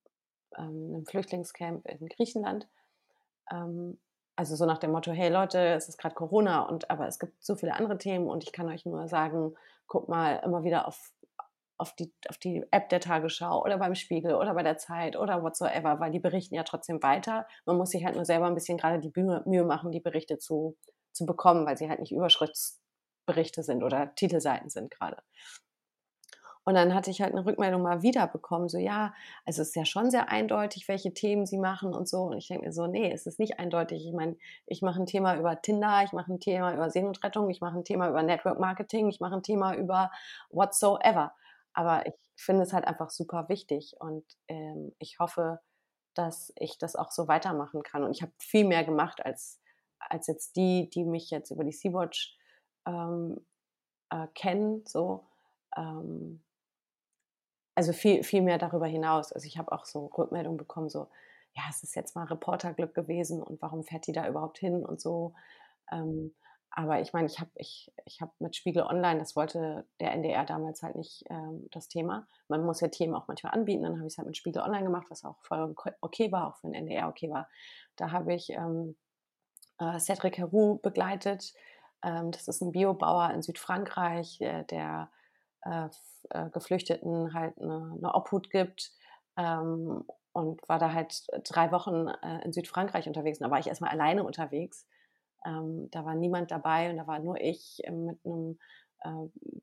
ähm, einem Flüchtlingscamp in Griechenland. Ähm, also so nach dem Motto, hey Leute, es ist gerade Corona und aber es gibt so viele andere Themen und ich kann euch nur sagen, guck mal immer wieder auf auf die, auf die App der Tagesschau oder beim Spiegel oder bei der Zeit oder whatsoever, weil die berichten ja trotzdem weiter. Man muss sich halt nur selber ein bisschen gerade die Mühe machen, die Berichte zu, zu bekommen, weil sie halt nicht Überschriftsberichte sind oder Titelseiten sind gerade. Und dann hatte ich halt eine Rückmeldung mal wieder bekommen, so ja, also es ist ja schon sehr eindeutig, welche Themen sie machen und so. Und ich denke mir so, nee, es ist nicht eindeutig. Ich meine, ich mache ein Thema über Tinder, ich mache ein Thema über Seenotrettung, ich mache ein Thema über Network Marketing, ich mache ein Thema über whatsoever. Aber ich finde es halt einfach super wichtig und ähm, ich hoffe, dass ich das auch so weitermachen kann. Und ich habe viel mehr gemacht als, als jetzt die, die mich jetzt über die Sea-Watch ähm, äh, kennen. So. Ähm, also viel, viel mehr darüber hinaus. Also ich habe auch so Rückmeldungen bekommen, so, ja, es ist jetzt mal Reporterglück gewesen und warum fährt die da überhaupt hin und so. Ähm, aber ich meine, ich habe ich, ich hab mit Spiegel Online, das wollte der NDR damals halt nicht ähm, das Thema. Man muss ja Themen auch manchmal anbieten. Dann habe ich es halt mit Spiegel Online gemacht, was auch voll okay war, auch für den NDR okay war. Da habe ich ähm, äh, Cedric Heroux begleitet. Ähm, das ist ein Biobauer in Südfrankreich, äh, der äh, äh, Geflüchteten halt eine, eine Obhut gibt. Ähm, und war da halt drei Wochen äh, in Südfrankreich unterwegs. Und da war ich erstmal alleine unterwegs. Ähm, da war niemand dabei und da war nur ich mit einem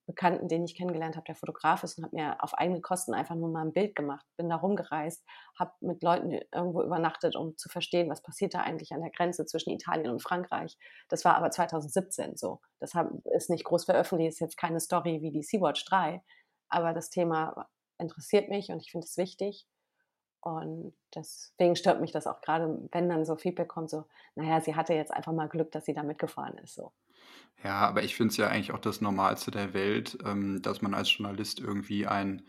Bekannten, den ich kennengelernt habe, der Fotograf ist und habe mir auf eigene Kosten einfach nur mal ein Bild gemacht. Bin da rumgereist, habe mit Leuten irgendwo übernachtet, um zu verstehen, was passiert da eigentlich an der Grenze zwischen Italien und Frankreich. Das war aber 2017 so. Das ist nicht groß veröffentlicht, ist jetzt keine Story wie die Sea-Watch 3, aber das Thema interessiert mich und ich finde es wichtig. Und deswegen stört mich das auch gerade, wenn dann so Feedback kommt, so, naja, sie hatte jetzt einfach mal Glück, dass sie da mitgefahren ist. So. Ja, aber ich finde es ja eigentlich auch das Normalste der Welt, ähm, dass man als Journalist irgendwie ein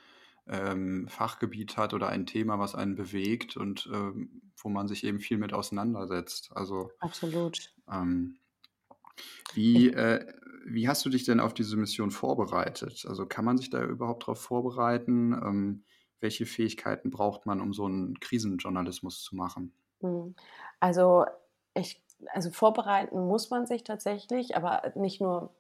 ähm, Fachgebiet hat oder ein Thema, was einen bewegt und ähm, wo man sich eben viel mit auseinandersetzt. Also absolut. Ähm, wie, äh, wie hast du dich denn auf diese Mission vorbereitet? Also kann man sich da überhaupt darauf vorbereiten? Ähm, welche Fähigkeiten braucht man, um so einen Krisenjournalismus zu machen? Hm. Also ich also vorbereiten muss man sich tatsächlich, aber nicht nur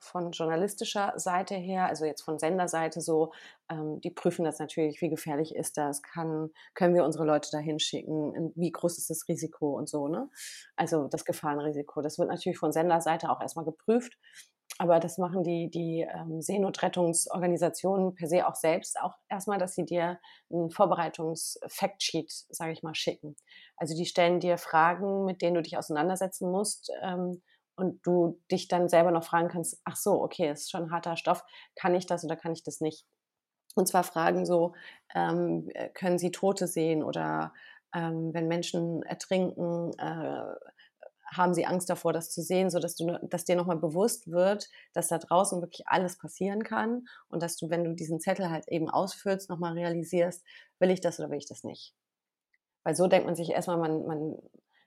von journalistischer Seite her, also jetzt von Senderseite so, ähm, die prüfen das natürlich, wie gefährlich ist das, kann, können wir unsere Leute dahin schicken, wie groß ist das Risiko und so, ne? Also das Gefahrenrisiko. Das wird natürlich von Senderseite auch erstmal geprüft aber das machen die, die ähm, Seenotrettungsorganisationen per se auch selbst auch erstmal, dass sie dir ein Vorbereitungs-Factsheet, sage ich mal, schicken. Also die stellen dir Fragen, mit denen du dich auseinandersetzen musst ähm, und du dich dann selber noch fragen kannst, ach so, okay, ist schon harter Stoff, kann ich das oder kann ich das nicht? Und zwar Fragen so, ähm, können Sie Tote sehen oder ähm, wenn Menschen ertrinken, äh, haben sie Angst davor, das zu sehen, so dass du, dass dir nochmal bewusst wird, dass da draußen wirklich alles passieren kann und dass du, wenn du diesen Zettel halt eben ausfüllst, nochmal realisierst, will ich das oder will ich das nicht? Weil so denkt man sich erstmal, man, man,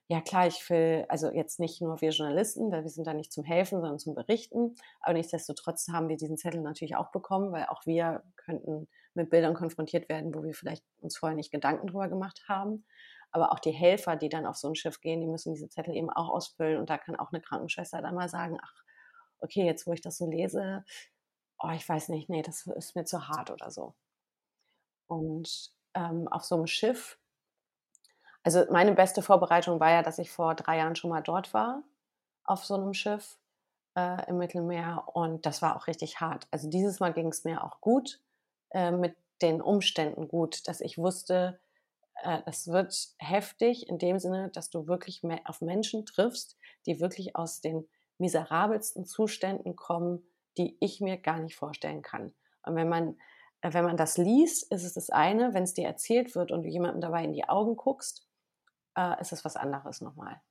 ja klar, ich will, also jetzt nicht nur wir Journalisten, weil wir sind da nicht zum Helfen, sondern zum Berichten, aber nichtsdestotrotz haben wir diesen Zettel natürlich auch bekommen, weil auch wir könnten mit Bildern konfrontiert werden, wo wir vielleicht uns vorher nicht Gedanken drüber gemacht haben. Aber auch die Helfer, die dann auf so ein Schiff gehen, die müssen diese Zettel eben auch ausfüllen. Und da kann auch eine Krankenschwester dann mal sagen, ach, okay, jetzt wo ich das so lese, oh, ich weiß nicht, nee, das ist mir zu hart oder so. Und ähm, auf so einem Schiff, also meine beste Vorbereitung war ja, dass ich vor drei Jahren schon mal dort war, auf so einem Schiff äh, im Mittelmeer. Und das war auch richtig hart. Also dieses Mal ging es mir auch gut, äh, mit den Umständen gut, dass ich wusste, äh, es wird heftig in dem Sinne, dass du wirklich auf Menschen triffst, die wirklich aus den miserabelsten Zuständen kommen, die ich mir gar nicht vorstellen kann. Und wenn man, äh, wenn man das liest, ist es das eine, wenn es dir erzählt wird und du jemandem dabei in die Augen guckst, äh, ist es was anderes nochmal.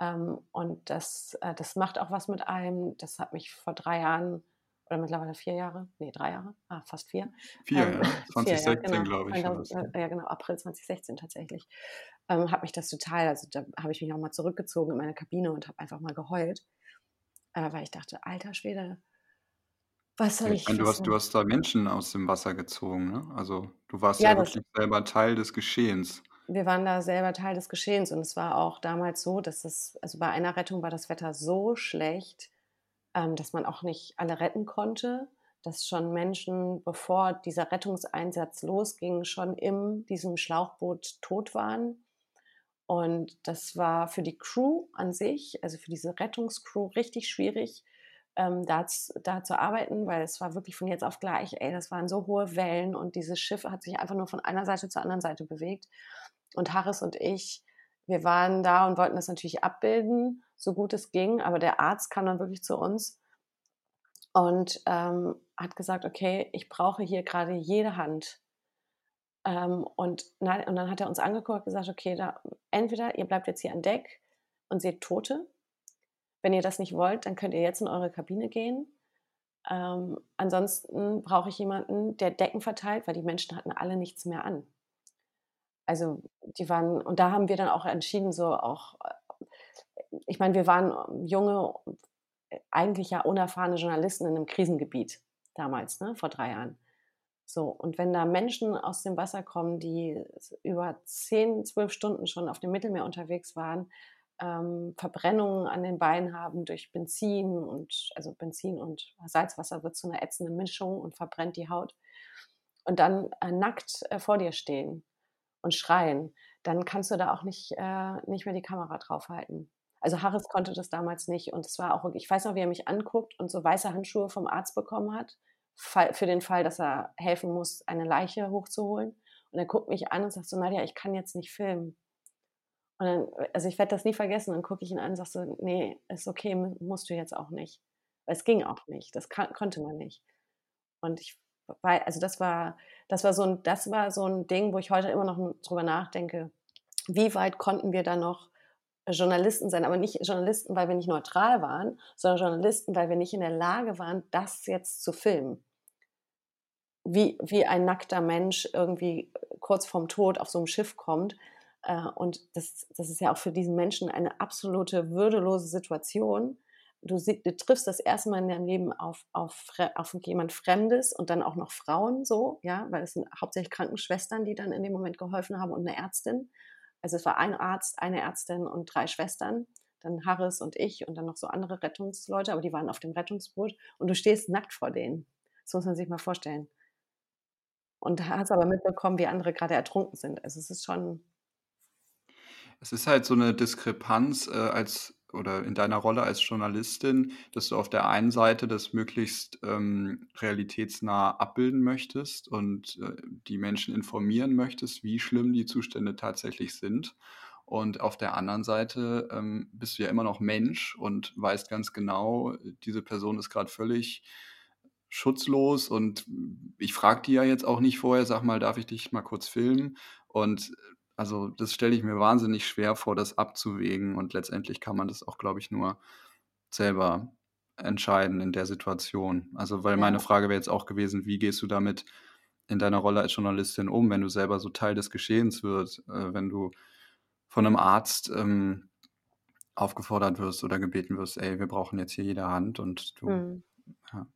Ähm, und das, das macht auch was mit einem. Das hat mich vor drei Jahren oder mittlerweile vier Jahre, nee, drei Jahre, ah, fast vier. Vier, ähm, ja. 2016, vier, ja, genau. glaube ich. Das, ja, genau, April 2016 tatsächlich. Ähm, hat mich das total, also da habe ich mich auch mal zurückgezogen in meine Kabine und habe einfach mal geheult, äh, weil ich dachte, alter Schwede, was soll ich. Meine, du, hast, du hast da Menschen aus dem Wasser gezogen, ne? Also du warst ja, ja wirklich selber Teil des Geschehens. Wir waren da selber Teil des Geschehens und es war auch damals so, dass es, also bei einer Rettung war das Wetter so schlecht, dass man auch nicht alle retten konnte. dass schon Menschen, bevor dieser Rettungseinsatz losging, schon in diesem Schlauchboot tot waren. Und das war für die Crew an sich, also für diese Rettungscrew, richtig schwierig, ähm, da, da zu arbeiten, weil es war wirklich von jetzt auf gleich, ey, das waren so hohe Wellen und dieses Schiff hat sich einfach nur von einer Seite zur anderen Seite bewegt. Und Harris und ich, wir waren da und wollten das natürlich abbilden, so gut es ging, aber der Arzt kam dann wirklich zu uns und ähm, hat gesagt, okay, ich brauche hier gerade jede Hand. Ähm, und, na, und dann hat er uns angeguckt und gesagt, okay, da, entweder ihr bleibt jetzt hier an Deck und seht Tote wenn ihr das nicht wollt, dann könnt ihr jetzt in eure Kabine gehen. Ähm, ansonsten brauche ich jemanden, der Decken verteilt, weil die Menschen hatten alle nichts mehr an. Also die waren, und da haben wir dann auch entschieden, so auch, äh, ich meine, wir waren junge, eigentlich ja unerfahrene Journalisten in einem Krisengebiet damals, ne, vor drei Jahren. So, und wenn da Menschen aus dem Wasser kommen, die über zehn, zwölf Stunden schon auf dem Mittelmeer unterwegs waren, ähm, Verbrennungen an den Beinen haben durch Benzin und also Benzin und Salzwasser wird zu einer ätzenden Mischung und verbrennt die Haut und dann äh, nackt äh, vor dir stehen und schreien, dann kannst du da auch nicht, äh, nicht mehr die Kamera draufhalten. Also Harris konnte das damals nicht und es war auch, ich weiß noch, wie er mich anguckt und so weiße Handschuhe vom Arzt bekommen hat, für den Fall, dass er helfen muss, eine Leiche hochzuholen. Und er guckt mich an und sagt so, Nadja, ich kann jetzt nicht filmen. Und dann, also ich werde das nie vergessen, dann gucke ich ihn an und sage so, nee, ist okay, musst du jetzt auch nicht. Weil es ging auch nicht, das kann, konnte man nicht. Und ich also das war, das war so ein, das war so ein Ding, wo ich heute immer noch drüber nachdenke, wie weit konnten wir da noch Journalisten sein, aber nicht Journalisten, weil wir nicht neutral waren, sondern Journalisten, weil wir nicht in der Lage waren, das jetzt zu filmen. Wie, wie ein nackter Mensch irgendwie kurz vorm Tod auf so einem Schiff kommt äh, und das, das ist ja auch für diesen Menschen eine absolute würdelose Situation. Du, du triffst das erste Mal in deinem Leben auf, auf, auf jemand Fremdes und dann auch noch Frauen so, ja, weil es sind hauptsächlich Krankenschwestern, die dann in dem Moment geholfen haben und eine Ärztin. Also es war ein Arzt, eine Ärztin und drei Schwestern dann Harris und ich und dann noch so andere Rettungsleute, aber die waren auf dem Rettungsboot und du stehst nackt vor denen. Das muss man sich mal vorstellen. Und hast aber mitbekommen, wie andere gerade ertrunken sind. Also es ist schon, es ist halt so eine Diskrepanz, äh, als oder in deiner Rolle als Journalistin, dass du auf der einen Seite das möglichst ähm, realitätsnah abbilden möchtest und äh, die Menschen informieren möchtest, wie schlimm die Zustände tatsächlich sind. Und auf der anderen Seite ähm, bist du ja immer noch Mensch und weißt ganz genau, diese Person ist gerade völlig schutzlos und ich frage die ja jetzt auch nicht vorher, sag mal, darf ich dich mal kurz filmen? Und also das stelle ich mir wahnsinnig schwer vor, das abzuwägen und letztendlich kann man das auch, glaube ich, nur selber entscheiden in der Situation. Also weil meine Frage wäre jetzt auch gewesen, wie gehst du damit in deiner Rolle als Journalistin um, wenn du selber so Teil des Geschehens wirst, äh, wenn du von einem Arzt ähm, aufgefordert wirst oder gebeten wirst, ey, wir brauchen jetzt hier jede Hand und du. Mhm. Ja.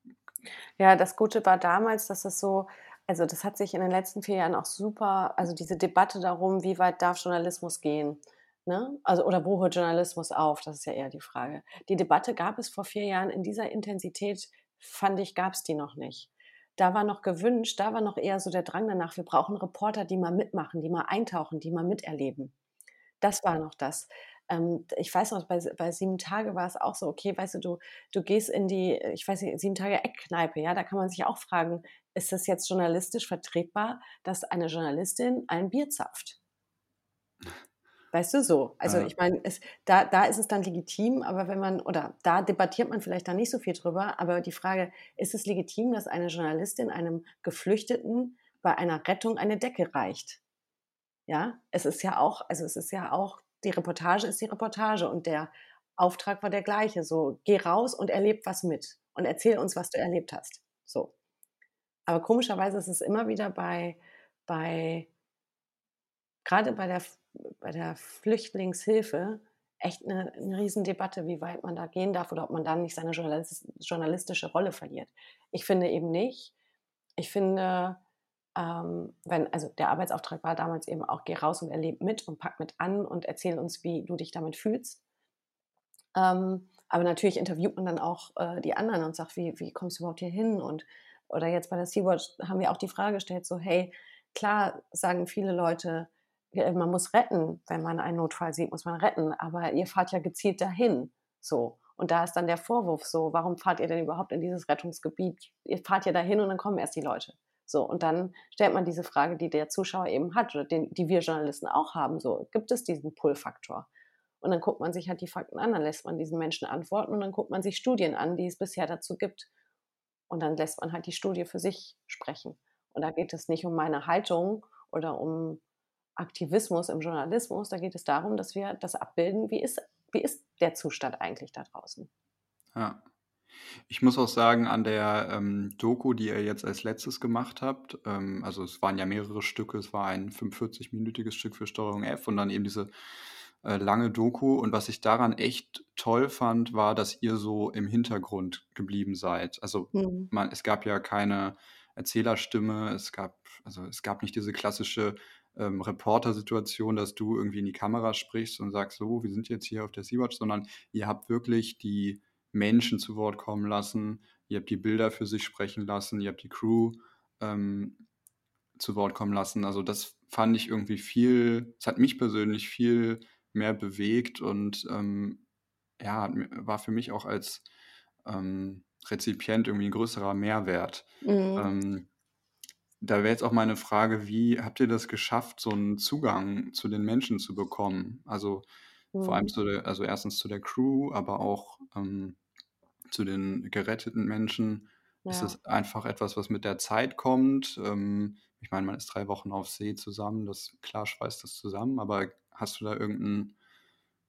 ja, das Gute war damals, dass es so, also das hat sich in den letzten vier Jahren auch super, also diese Debatte darum, wie weit darf Journalismus gehen, ne? Also oder wo hört Journalismus auf? Das ist ja eher die Frage. Die Debatte gab es vor vier Jahren in dieser Intensität, fand ich, gab es die noch nicht. Da war noch gewünscht, da war noch eher so der Drang danach, wir brauchen Reporter, die mal mitmachen, die mal eintauchen, die mal miterleben. Das war noch das ähm, ich weiß noch, bei, bei sieben Tage war es auch so, okay, weißt du, du, du gehst in die, ich weiß nicht, sieben Tage Eckkneipe, ja, da kann man sich auch fragen, ist das jetzt journalistisch vertretbar, dass eine Journalistin ein Bier zapft? Weißt du so? Also ja. ich meine, da, da ist es dann legitim, aber wenn man, oder da debattiert man vielleicht dann nicht so viel drüber, aber die Frage, ist es legitim, dass eine Journalistin einem Geflüchteten bei einer Rettung eine Decke reicht? Ja, es ist ja auch, also es ist ja auch die Reportage ist die Reportage und der Auftrag war der gleiche. So, geh raus und erleb was mit und erzähl uns, was du erlebt hast. So. Aber komischerweise ist es immer wieder bei, bei gerade bei der, bei der Flüchtlingshilfe echt eine, eine Riesendebatte, wie weit man da gehen darf oder ob man dann nicht seine journalistische Rolle verliert. Ich finde eben nicht. Ich finde, ähm, wenn, also der Arbeitsauftrag war damals eben auch, geh raus und erleb mit und pack mit an und erzähl uns, wie du dich damit fühlst. Ähm, aber natürlich interviewt man dann auch äh, die anderen und sagt, wie, wie kommst du überhaupt hier hin und oder jetzt bei der Sea-Watch haben wir auch die Frage gestellt, so hey, klar sagen viele Leute, man muss retten, wenn man einen Notfall sieht, muss man retten, aber ihr fahrt ja gezielt dahin, so. Und da ist dann der Vorwurf so, warum fahrt ihr denn überhaupt in dieses Rettungsgebiet? Ihr fahrt ja dahin und dann kommen erst die Leute. So, und dann stellt man diese Frage, die der Zuschauer eben hat oder den, die wir Journalisten auch haben, so, gibt es diesen Pull-Faktor? Und dann guckt man sich halt die Fakten an, dann lässt man diesen Menschen antworten und dann guckt man sich Studien an, die es bisher dazu gibt. Und dann lässt man halt die Studie für sich sprechen. Und da geht es nicht um meine Haltung oder um Aktivismus im Journalismus, da geht es darum, dass wir das abbilden, wie ist, wie ist der Zustand eigentlich da draußen. Ja. Ich muss auch sagen, an der ähm, Doku, die ihr jetzt als letztes gemacht habt, ähm, also es waren ja mehrere Stücke, es war ein 45-minütiges Stück für Steuerung F und dann eben diese äh, lange Doku. Und was ich daran echt toll fand, war, dass ihr so im Hintergrund geblieben seid. Also mhm. man, es gab ja keine Erzählerstimme, es gab, also es gab nicht diese klassische ähm, Reporter-Situation, dass du irgendwie in die Kamera sprichst und sagst, so, wir sind jetzt hier auf der Sea-Watch, sondern ihr habt wirklich die Menschen zu Wort kommen lassen, ihr habt die Bilder für sich sprechen lassen, ihr habt die Crew ähm, zu Wort kommen lassen. Also das fand ich irgendwie viel, es hat mich persönlich viel mehr bewegt und ähm, ja, war für mich auch als ähm, Rezipient irgendwie ein größerer Mehrwert. Mhm. Ähm, da wäre jetzt auch meine Frage, wie habt ihr das geschafft, so einen Zugang zu den Menschen zu bekommen? Also mhm. vor allem mhm. zu der, also erstens zu der Crew, aber auch ähm, zu den geretteten Menschen. Ja. Ist es einfach etwas, was mit der Zeit kommt? Ähm, ich meine, man ist drei Wochen auf See zusammen, das klar schweißt das zusammen, aber hast du da irgendein,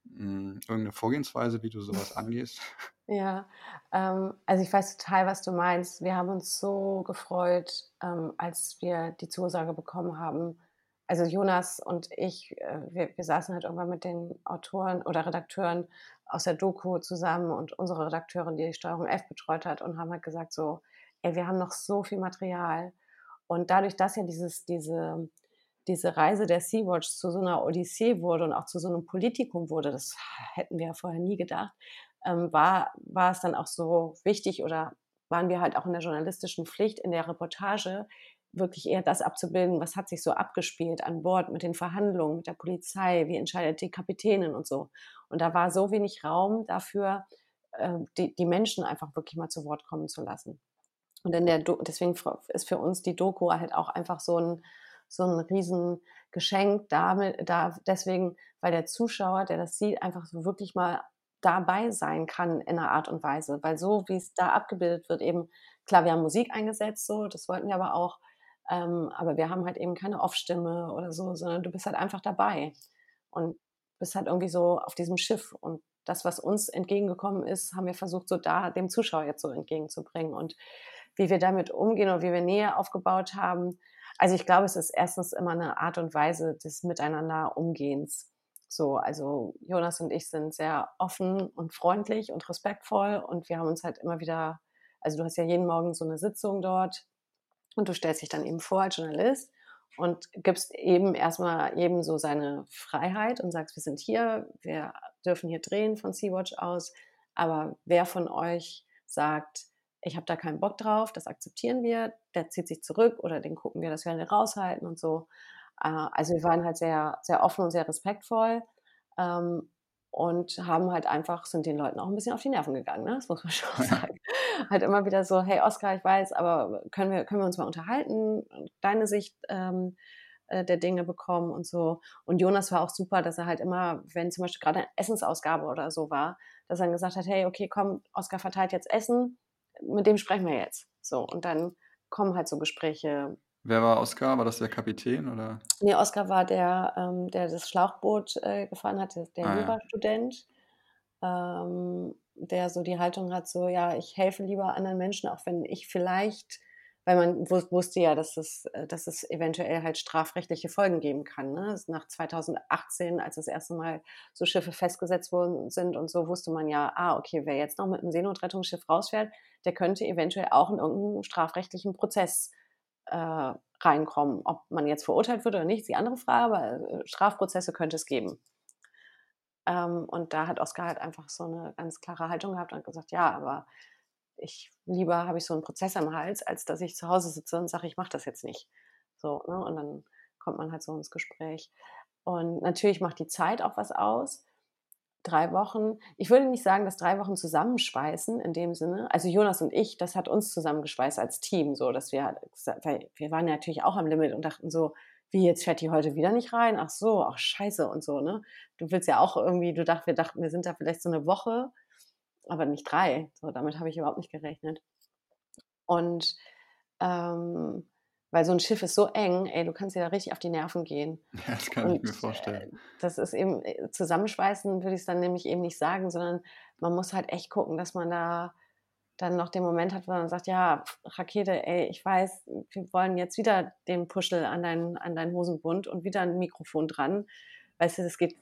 hm, irgendeine Vorgehensweise, wie du sowas angehst? Ja, ähm, also ich weiß total, was du meinst. Wir haben uns so gefreut, ähm, als wir die Zusage bekommen haben. Also Jonas und ich, äh, wir, wir saßen halt irgendwann mit den Autoren oder Redakteuren aus der Doku zusammen und unsere Redakteurin, die die Steuerung F betreut hat, und haben halt gesagt so, ey, wir haben noch so viel Material. Und dadurch, dass ja dieses, diese, diese Reise der Sea-Watch zu so einer Odyssee wurde und auch zu so einem Politikum wurde, das hätten wir ja vorher nie gedacht, ähm, war, war es dann auch so wichtig oder waren wir halt auch in der journalistischen Pflicht, in der Reportage wirklich eher das abzubilden, was hat sich so abgespielt an Bord mit den Verhandlungen, mit der Polizei, wie entscheidet die Kapitänin und so. Und da war so wenig Raum dafür, äh, die, die Menschen einfach wirklich mal zu Wort kommen zu lassen. Und in der deswegen ist für uns die Doku halt auch einfach so ein, so ein Riesengeschenk damit, da deswegen, weil der Zuschauer, der das sieht, einfach so wirklich mal dabei sein kann in einer Art und Weise. Weil so, wie es da abgebildet wird, eben, klar, wir haben Musik eingesetzt, so, das wollten wir aber auch, ähm, aber wir haben halt eben keine Off-Stimme oder so, sondern du bist halt einfach dabei und bist halt irgendwie so auf diesem Schiff und das, was uns entgegengekommen ist, haben wir versucht, so da dem Zuschauer jetzt so entgegenzubringen. Und wie wir damit umgehen und wie wir Nähe aufgebaut haben. Also ich glaube, es ist erstens immer eine Art und Weise des Miteinander Umgehens. So, also Jonas und ich sind sehr offen und freundlich und respektvoll und wir haben uns halt immer wieder, also du hast ja jeden Morgen so eine Sitzung dort und du stellst dich dann eben vor als Journalist und gibst eben erstmal jedem so seine Freiheit und sagst, wir sind hier, wir dürfen hier drehen von Sea-Watch aus, aber wer von euch sagt, ich habe da keinen Bock drauf, das akzeptieren wir, der zieht sich zurück oder den gucken wir, dass wir ihn raushalten und so. Äh, also wir waren halt sehr, sehr offen und sehr respektvoll ähm, und haben halt einfach, sind den Leuten auch ein bisschen auf die Nerven gegangen, ne? das muss man schon sagen. halt immer wieder so, hey Oskar, ich weiß, aber können wir, können wir uns mal unterhalten, deine Sicht ähm, äh, der Dinge bekommen und so. Und Jonas war auch super, dass er halt immer, wenn zum Beispiel gerade eine Essensausgabe oder so war, dass er dann gesagt hat, hey, okay, komm, Oskar verteilt jetzt Essen, mit dem sprechen wir jetzt. So, und dann kommen halt so Gespräche. Wer war Oskar? War das der Kapitän oder? Nee, Oskar war der, ähm, der das Schlauchboot äh, gefahren hat, der ah, Jurastudent, ja. ähm, der so die Haltung hat, so ja, ich helfe lieber anderen Menschen, auch wenn ich vielleicht weil man wusste ja, dass es, äh, dass es eventuell halt strafrechtliche Folgen geben kann. Ne? Nach 2018, als das erste Mal so Schiffe festgesetzt worden sind und so, wusste man ja, ah, okay, wer jetzt noch mit einem Seenotrettungsschiff rausfährt, der könnte eventuell auch in irgendeinen strafrechtlichen Prozess äh, reinkommen. Ob man jetzt verurteilt wird oder nicht, ist die andere Frage, aber äh, Strafprozesse könnte es geben. Ähm, und da hat Oskar halt einfach so eine ganz klare Haltung gehabt und gesagt, ja, aber ich lieber habe ich so einen Prozess am Hals, als dass ich zu Hause sitze und sage, ich mache das jetzt nicht. So, ne? Und dann kommt man halt so ins Gespräch. Und natürlich macht die Zeit auch was aus. Drei Wochen, ich würde nicht sagen, dass drei Wochen zusammenschweißen in dem Sinne. Also Jonas und ich, das hat uns zusammengeschweißt als Team, so dass wir, weil wir waren ja natürlich auch am Limit und dachten so, wie jetzt fährt die heute wieder nicht rein? Ach so, ach scheiße und so, ne? Du willst ja auch irgendwie, du dachtest, wir dachten, wir sind da vielleicht so eine Woche, aber nicht drei. So, damit habe ich überhaupt nicht gerechnet. Und ähm, weil so ein Schiff ist so eng, ey, du kannst dir da richtig auf die Nerven gehen. Ja, das kann und, ich mir vorstellen. Äh, das ist eben, äh, zusammenschweißen würde ich es dann nämlich eben nicht sagen, sondern man muss halt echt gucken, dass man da dann noch den Moment hat, wo man sagt, ja, Rakete, ey, ich weiß, wir wollen jetzt wieder den Puschel an deinen, an deinen Hosenbund und wieder ein Mikrofon dran. Weißt du, das geht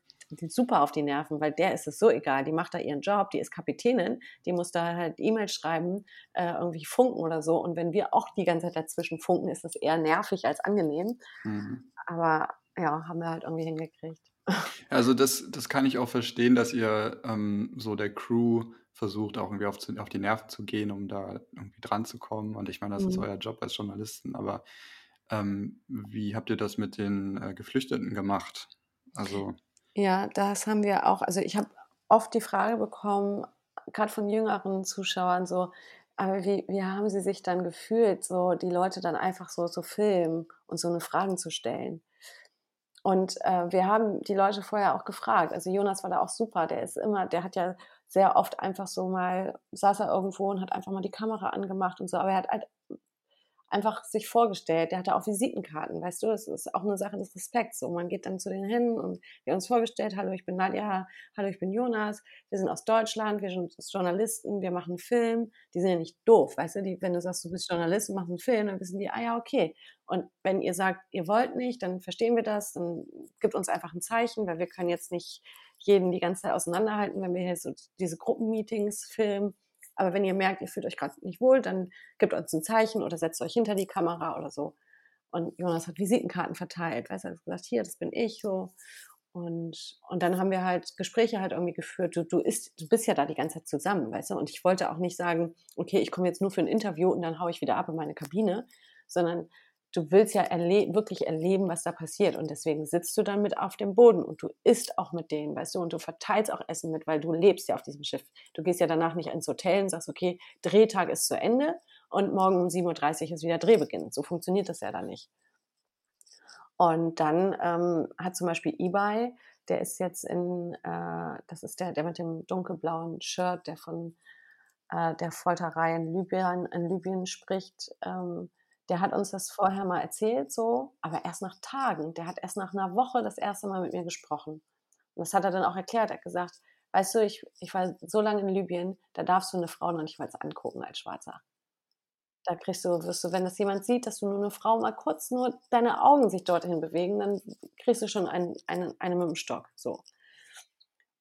super auf die Nerven, weil der ist es so egal. Die macht da ihren Job, die ist Kapitänin, die muss da halt E-Mails schreiben, äh, irgendwie funken oder so. Und wenn wir auch die ganze Zeit dazwischen funken, ist das eher nervig als angenehm. Mhm. Aber ja, haben wir halt irgendwie hingekriegt. Also das, das kann ich auch verstehen, dass ihr ähm, so der Crew versucht, auch irgendwie auf, zu, auf, die Nerven zu gehen, um da irgendwie dran zu kommen. Und ich meine, das mhm. ist euer Job als Journalisten. Aber ähm, wie habt ihr das mit den äh, Geflüchteten gemacht? Also ja, das haben wir auch. Also ich habe oft die Frage bekommen, gerade von jüngeren Zuschauern, so, aber wie, wie haben sie sich dann gefühlt, so die Leute dann einfach so zu filmen und so eine Fragen zu stellen? Und äh, wir haben die Leute vorher auch gefragt. Also Jonas war da auch super. Der ist immer, der hat ja sehr oft einfach so mal, saß er irgendwo und hat einfach mal die Kamera angemacht und so. Aber er hat halt einfach sich vorgestellt. Der hatte auch Visitenkarten, weißt du, es ist auch eine Sache des Respekts. So, man geht dann zu denen hin und wir uns vorgestellt, hallo, ich bin Nadja, hallo, ich bin Jonas, wir sind aus Deutschland, wir sind Journalisten, wir machen einen Film. Die sind ja nicht doof, weißt du, die, wenn du sagst, du bist Journalist und machst einen Film, dann wissen die, ah ja, okay. Und wenn ihr sagt, ihr wollt nicht, dann verstehen wir das, dann gibt uns einfach ein Zeichen, weil wir können jetzt nicht jeden die ganze Zeit auseinanderhalten, wenn wir hier so diese Gruppenmeetings filmen aber wenn ihr merkt, ihr fühlt euch gerade nicht wohl, dann gebt uns ein Zeichen oder setzt euch hinter die Kamera oder so. Und Jonas hat Visitenkarten verteilt, weißt du, hat gesagt, hier, das bin ich so. Und, und dann haben wir halt Gespräche halt irgendwie geführt. Du, du, ist, du bist ja da die ganze Zeit zusammen, weißt du? Und ich wollte auch nicht sagen, okay, ich komme jetzt nur für ein Interview und dann haue ich wieder ab in meine Kabine, sondern du willst ja erle wirklich erleben, was da passiert. Und deswegen sitzt du dann mit auf dem Boden und du isst auch mit denen, weißt du, und du verteilst auch Essen mit, weil du lebst ja auf diesem Schiff. Du gehst ja danach nicht ins Hotel und sagst, okay, Drehtag ist zu Ende und morgen um 7.30 Uhr ist wieder Drehbeginn. So funktioniert das ja dann nicht. Und dann ähm, hat zum Beispiel eBay, der ist jetzt in, äh, das ist der, der mit dem dunkelblauen Shirt, der von äh, der Folterei in Libyen, in Libyen spricht, ähm, der hat uns das vorher mal erzählt, so, aber erst nach Tagen. Der hat erst nach einer Woche das erste Mal mit mir gesprochen. Und das hat er dann auch erklärt. Er hat gesagt, weißt du, ich, ich war so lange in Libyen, da darfst du eine Frau noch nicht mal angucken als Schwarzer. Da kriegst du, wirst du, wenn das jemand sieht, dass du nur eine Frau mal kurz nur deine Augen sich dorthin bewegen, dann kriegst du schon einen, einen, eine mit dem Stock. So.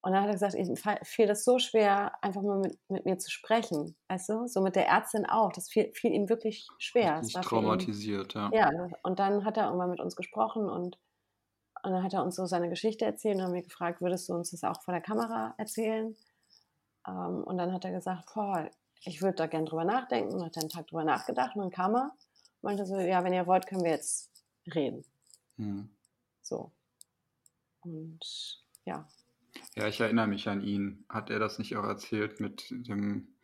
Und dann hat er gesagt, ich fiel das so schwer, einfach mal mit, mit mir zu sprechen, weißt du? So mit der Ärztin auch. Das fiel, fiel ihm wirklich schwer. Nicht traumatisiert, ihn, ja. Ja, und dann hat er irgendwann mit uns gesprochen und, und dann hat er uns so seine Geschichte erzählt und haben wir gefragt, würdest du uns das auch vor der Kamera erzählen? Um, ähm, und dann hat er gesagt, boah, ich würde da gern drüber nachdenken und hat dann einen Tag drüber nachgedacht und dann kam er und meinte so, ja, wenn ihr wollt, können wir jetzt reden. Hm. So. Und ja, ja, ich erinnere mich an ihn. Hat er das nicht auch erzählt mit dem,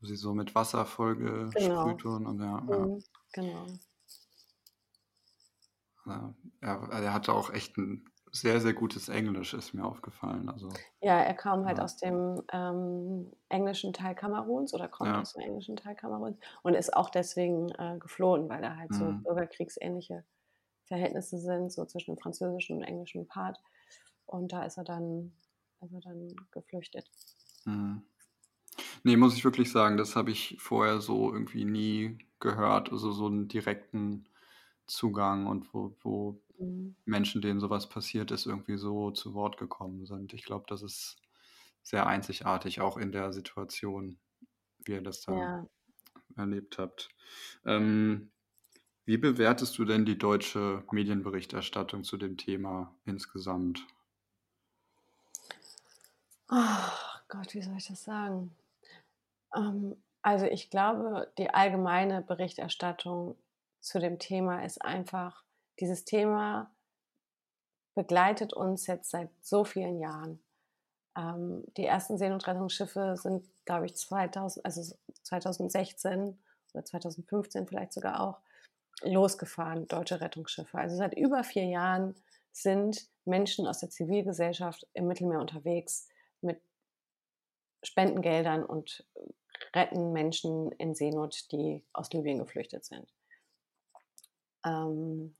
wo sie so mit Wasser vollgesprüht genau. wurden? Und ja, ja. Mhm, genau. Ja, er, er hatte auch echt ein sehr, sehr gutes Englisch, ist mir aufgefallen. Also, ja, er kam halt ja. aus dem ähm, englischen Teil Kameruns oder kommt ja. aus dem englischen Teil Kameruns und ist auch deswegen äh, geflohen, weil da halt mhm. so bürgerkriegsähnliche Verhältnisse sind, so zwischen dem französischen und englischen Part. Und da ist er dann also dann geflüchtet. Mhm. Nee, muss ich wirklich sagen, das habe ich vorher so irgendwie nie gehört. Also so einen direkten Zugang und wo, wo mhm. Menschen, denen sowas passiert ist, irgendwie so zu Wort gekommen sind. Ich glaube, das ist sehr einzigartig, auch in der Situation, wie ihr das da ja. erlebt habt. Ähm, wie bewertest du denn die deutsche Medienberichterstattung zu dem Thema insgesamt? Oh Gott, wie soll ich das sagen? Ähm, Also ich glaube, die allgemeine Berichterstattung zu dem Thema ist einfach, dieses Thema begleitet uns jetzt seit so vielen Jahren. Ähm, die ersten Seenotrettungsschiffe sind, glaube ich, 2000, also 2016 oder 2015 vielleicht sogar auch losgefahren, deutsche Rettungsschiffe. Also seit über vier Jahren sind Menschen aus der Zivilgesellschaft im Mittelmeer unterwegs mit Spendengeldern und retten Menschen in Seenot, die aus Libyen geflüchtet sind. Ähm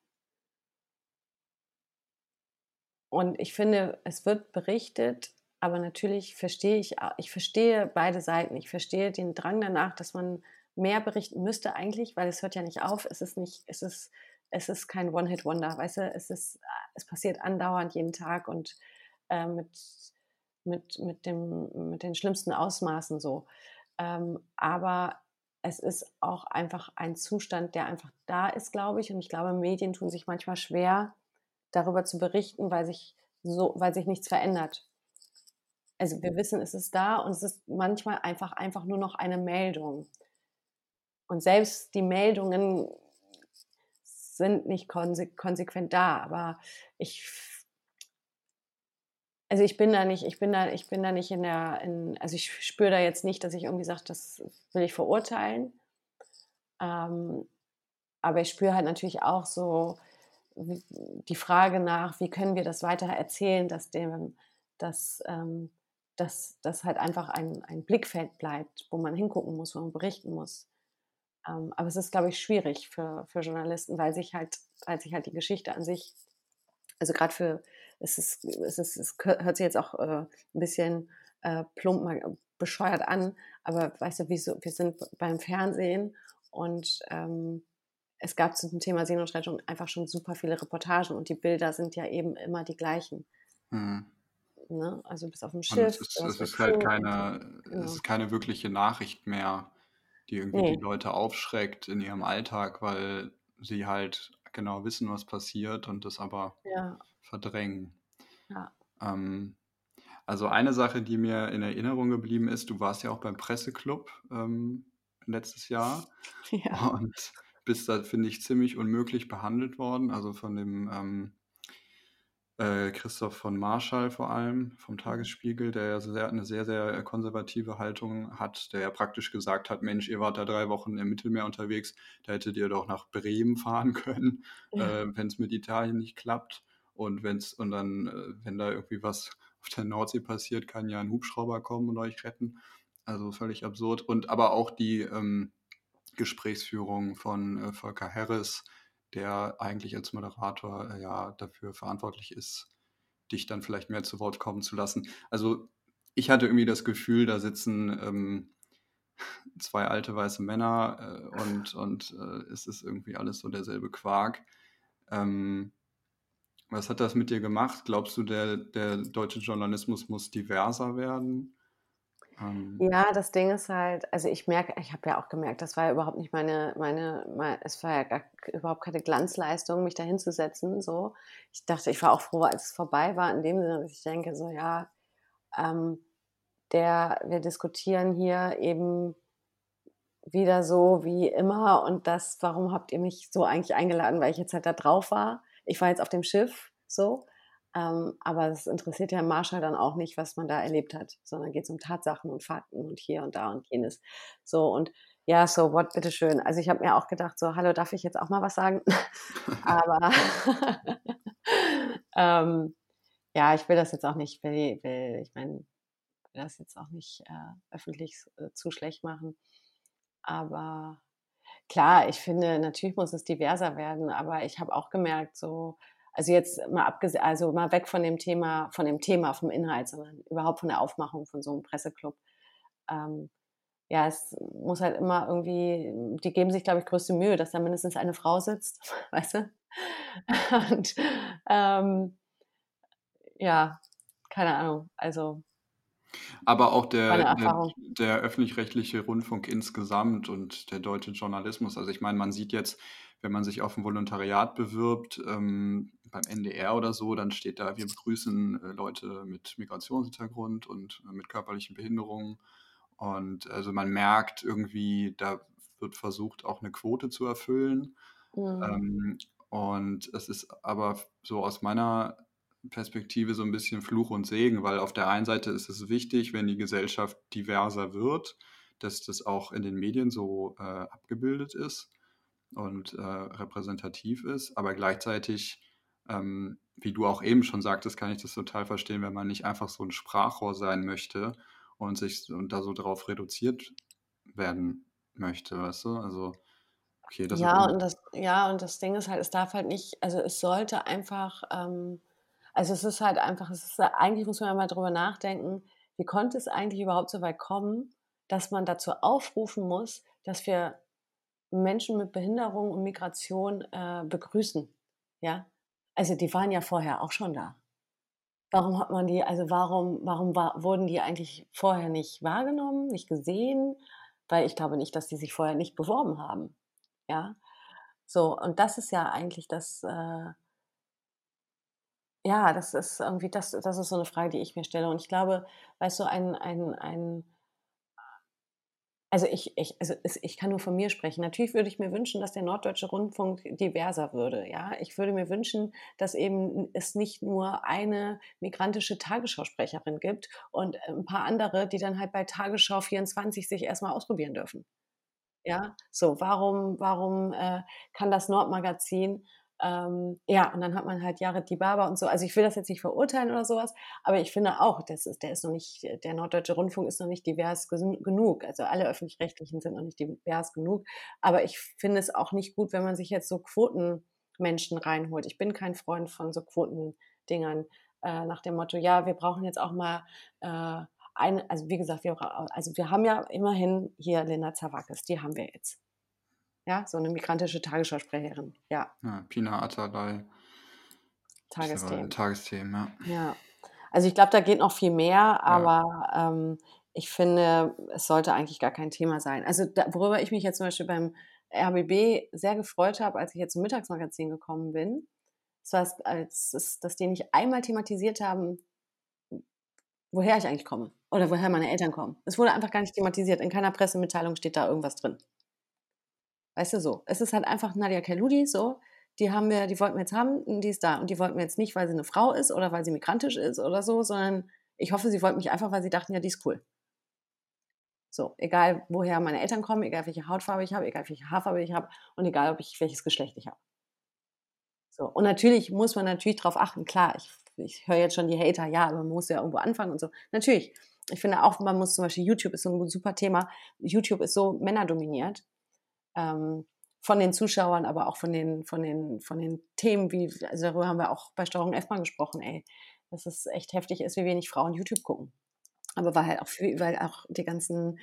und ich finde, es wird berichtet, aber natürlich verstehe ich, ich verstehe beide Seiten. Ich verstehe den Drang danach, dass man mehr berichten müsste eigentlich, weil es hört ja nicht auf. Es ist nicht, es ist, es ist kein One-Hit-Wonder, weißt du, es ist, es passiert andauernd jeden Tag und äh, mit, mit, mit, dem, mit den schlimmsten Ausmaßen so. Ähm, aber es ist auch einfach ein Zustand, der einfach da ist, glaube ich. Und ich glaube, Medien tun sich manchmal schwer, darüber zu berichten, weil sich so, weil sich nichts verändert. Also wir wissen, es ist da und es ist manchmal einfach, einfach nur noch eine Meldung. Und selbst die Meldungen sind nicht konsequent da, aber ich also ich bin da nicht, ich bin da, ich bin da nicht in der, in, also ich spüre da jetzt nicht, dass ich irgendwie sage, das will ich verurteilen. Ähm, aber ich spüre halt natürlich auch so die Frage nach, wie können wir das weiter erzählen, dass dem, dass, ähm, dass, dass halt einfach ein, ein Blickfeld bleibt, wo man hingucken muss, wo man berichten muss. Ähm, aber es ist, glaube ich, schwierig für, für Journalisten, weil sich halt, weil sich halt die Geschichte an sich, also gerade für es, ist, es, ist, es hört sich jetzt auch äh, ein bisschen äh, plump mal bescheuert an, aber weißt du, wieso, wir sind beim Fernsehen und ähm, es gab zum Thema Seenotrettung einfach schon super viele Reportagen und die Bilder sind ja eben immer die gleichen. Mhm. Ne? Also bis auf dem Schiff. es ist, es ist halt keine, genau. es ist keine wirkliche Nachricht mehr, die irgendwie nee. die Leute aufschreckt in ihrem Alltag, weil sie halt genau wissen, was passiert und das aber ja verdrängen. Ja. Ähm, also eine Sache, die mir in Erinnerung geblieben ist, du warst ja auch beim Presseclub ähm, letztes Jahr ja. und bist da, finde ich, ziemlich unmöglich behandelt worden. Also von dem ähm, äh, Christoph von Marschall vor allem, vom mhm. Tagesspiegel, der ja sehr, eine sehr, sehr konservative Haltung hat, der ja praktisch gesagt hat, Mensch, ihr wart da drei Wochen im Mittelmeer unterwegs, da hättet ihr doch nach Bremen fahren können, ja. äh, wenn es mit Italien nicht klappt. Und wenn's, und dann, äh, wenn da irgendwie was auf der Nordsee passiert, kann ja ein Hubschrauber kommen und euch retten. Also völlig absurd. Und aber auch die ähm, Gesprächsführung von äh, Volker Harris, der eigentlich als Moderator äh, ja dafür verantwortlich ist, dich dann vielleicht mehr zu Wort kommen zu lassen. Also ich hatte irgendwie das Gefühl, da sitzen ähm, zwei alte weiße Männer äh, und, und äh, es ist irgendwie alles so derselbe Quark. Ähm, was hat das mit dir gemacht? Glaubst du, der, der deutsche Journalismus muss diverser werden? Ähm ja, das Ding ist halt, also ich merke, ich habe ja auch gemerkt, das war ja überhaupt nicht meine, meine, meine es war ja gar, überhaupt keine Glanzleistung, mich da hinzusetzen. So. Ich dachte, ich war auch froh, als es vorbei war, in dem Sinne, dass ich denke, so ja, ähm, der, wir diskutieren hier eben wieder so wie immer und das, warum habt ihr mich so eigentlich eingeladen, weil ich jetzt halt da drauf war ich war jetzt auf dem Schiff so, ähm, aber es interessiert ja Marshall dann auch nicht, was man da erlebt hat, sondern geht es um Tatsachen und Fakten und hier und da und jenes. So und ja, so what, bitteschön. Also ich habe mir auch gedacht, so, hallo, darf ich jetzt auch mal was sagen? aber ähm, ja, ich will das jetzt auch nicht, will, will ich meine, will das jetzt auch nicht äh, öffentlich äh, zu schlecht machen. Aber klar, ich finde, natürlich muss es diverser werden, aber ich habe auch gemerkt, so, also jetzt mal abgesehen, also mal weg von dem Thema, von dem Thema, vom Inhalt, sondern überhaupt von der Aufmachung von so einem Presseclub. Ähm, ja, es muss halt immer irgendwie, die geben sich, glaube ich, größte Mühe, dass da mindestens eine Frau sitzt, weißt du? Und ähm, ja, keine Ahnung, also aber auch der, der, der öffentlich-rechtliche Rundfunk insgesamt und der deutsche Journalismus. Also ich meine, man sieht jetzt, wenn man sich auf ein Volontariat bewirbt, ähm, beim NDR oder so, dann steht da, wir begrüßen äh, Leute mit Migrationshintergrund und äh, mit körperlichen Behinderungen. Und also man merkt irgendwie, da wird versucht, auch eine Quote zu erfüllen. Mhm. Ähm, und es ist aber so aus meiner Perspektive so ein bisschen Fluch und Segen, weil auf der einen Seite ist es wichtig, wenn die Gesellschaft diverser wird, dass das auch in den Medien so äh, abgebildet ist und äh, repräsentativ ist, aber gleichzeitig, ähm, wie du auch eben schon sagtest, kann ich das total verstehen, wenn man nicht einfach so ein Sprachrohr sein möchte und sich und da so drauf reduziert werden möchte, weißt du? Also okay, das ja und das ja und das Ding ist halt, es darf halt nicht, also es sollte einfach, ähm, also es ist halt einfach, es ist eigentlich muss man ja mal drüber nachdenken, wie konnte es eigentlich überhaupt so weit kommen, dass man dazu aufrufen muss, dass wir Menschen mit Behinderung und Migration äh, begrüßen. Ja, also die waren ja vorher auch schon da. Warum hat man die, also warum, warum war, wurden die eigentlich vorher nicht wahrgenommen, nicht gesehen? Weil ich glaube nicht, dass die sich vorher nicht beworben haben. Ja, so, und das ist ja eigentlich das, äh, ja, das ist irgendwie, das, das ist so eine Frage, die ich mir stelle. Und ich glaube, weißt du, ein, ein, ein also ich, ich, also ich kann nur von mir sprechen. Natürlich würde ich mir wünschen, dass der Norddeutsche Rundfunk diverser würde. Ja, ich würde mir wünschen, dass eben es nicht nur eine migrantische Tagesschausprecherin gibt und ein paar andere, die dann halt bei Tagesschau 24 sich erstmal ausprobieren dürfen. Ja, so warum, warum äh, kann das Nordmagazin ähm, ja, und dann hat man halt Jared Dibaba und so. Also ich will das jetzt nicht verurteilen oder sowas, aber ich finde auch, das ist, der ist noch nicht, der Norddeutsche Rundfunk ist noch nicht divers genug. Also alle öffentlich-rechtlichen sind noch nicht divers genug. Aber ich finde es auch nicht gut, wenn man sich jetzt so Quotenmenschen reinholt. Ich bin kein Freund von so Quotendingern äh, nach dem Motto, ja, wir brauchen jetzt auch mal äh, eine, also wie gesagt, wir, also wir haben ja immerhin hier Lena Zawakis, die haben wir jetzt. Ja, so eine migrantische Tagesschausprecherin. Ja. ja Pina Atalay. Tagesthemen. Tagesthemen, ja. Ja. Also ich glaube, da geht noch viel mehr, aber ja. ähm, ich finde, es sollte eigentlich gar kein Thema sein. Also da, worüber ich mich jetzt zum Beispiel beim RBB sehr gefreut habe, als ich jetzt zum Mittagsmagazin gekommen bin, das war, als, dass die nicht einmal thematisiert haben, woher ich eigentlich komme oder woher meine Eltern kommen. Es wurde einfach gar nicht thematisiert. In keiner Pressemitteilung steht da irgendwas drin. Weißt du so? Es ist halt einfach Nadia Keludi so. Die haben wir, die wollten wir jetzt haben, die ist da. Und die wollten wir jetzt nicht, weil sie eine Frau ist oder weil sie migrantisch ist oder so, sondern ich hoffe, sie wollten mich einfach, weil sie dachten, ja, die ist cool. So, egal woher meine Eltern kommen, egal welche Hautfarbe ich habe, egal welche Haarfarbe ich habe und egal, ob ich welches Geschlecht ich habe. So, und natürlich muss man natürlich darauf achten, klar, ich, ich höre jetzt schon die Hater, ja, aber man muss ja irgendwo anfangen und so. Natürlich, ich finde auch, man muss zum Beispiel, YouTube ist so ein super Thema, YouTube ist so männerdominiert ähm, von den Zuschauern, aber auch von den, von den, von den Themen, wie, also darüber haben wir auch bei Steuerung F mal gesprochen, ey, dass es echt heftig ist, wie wenig Frauen YouTube gucken. Aber weil halt auch, weil auch die ganzen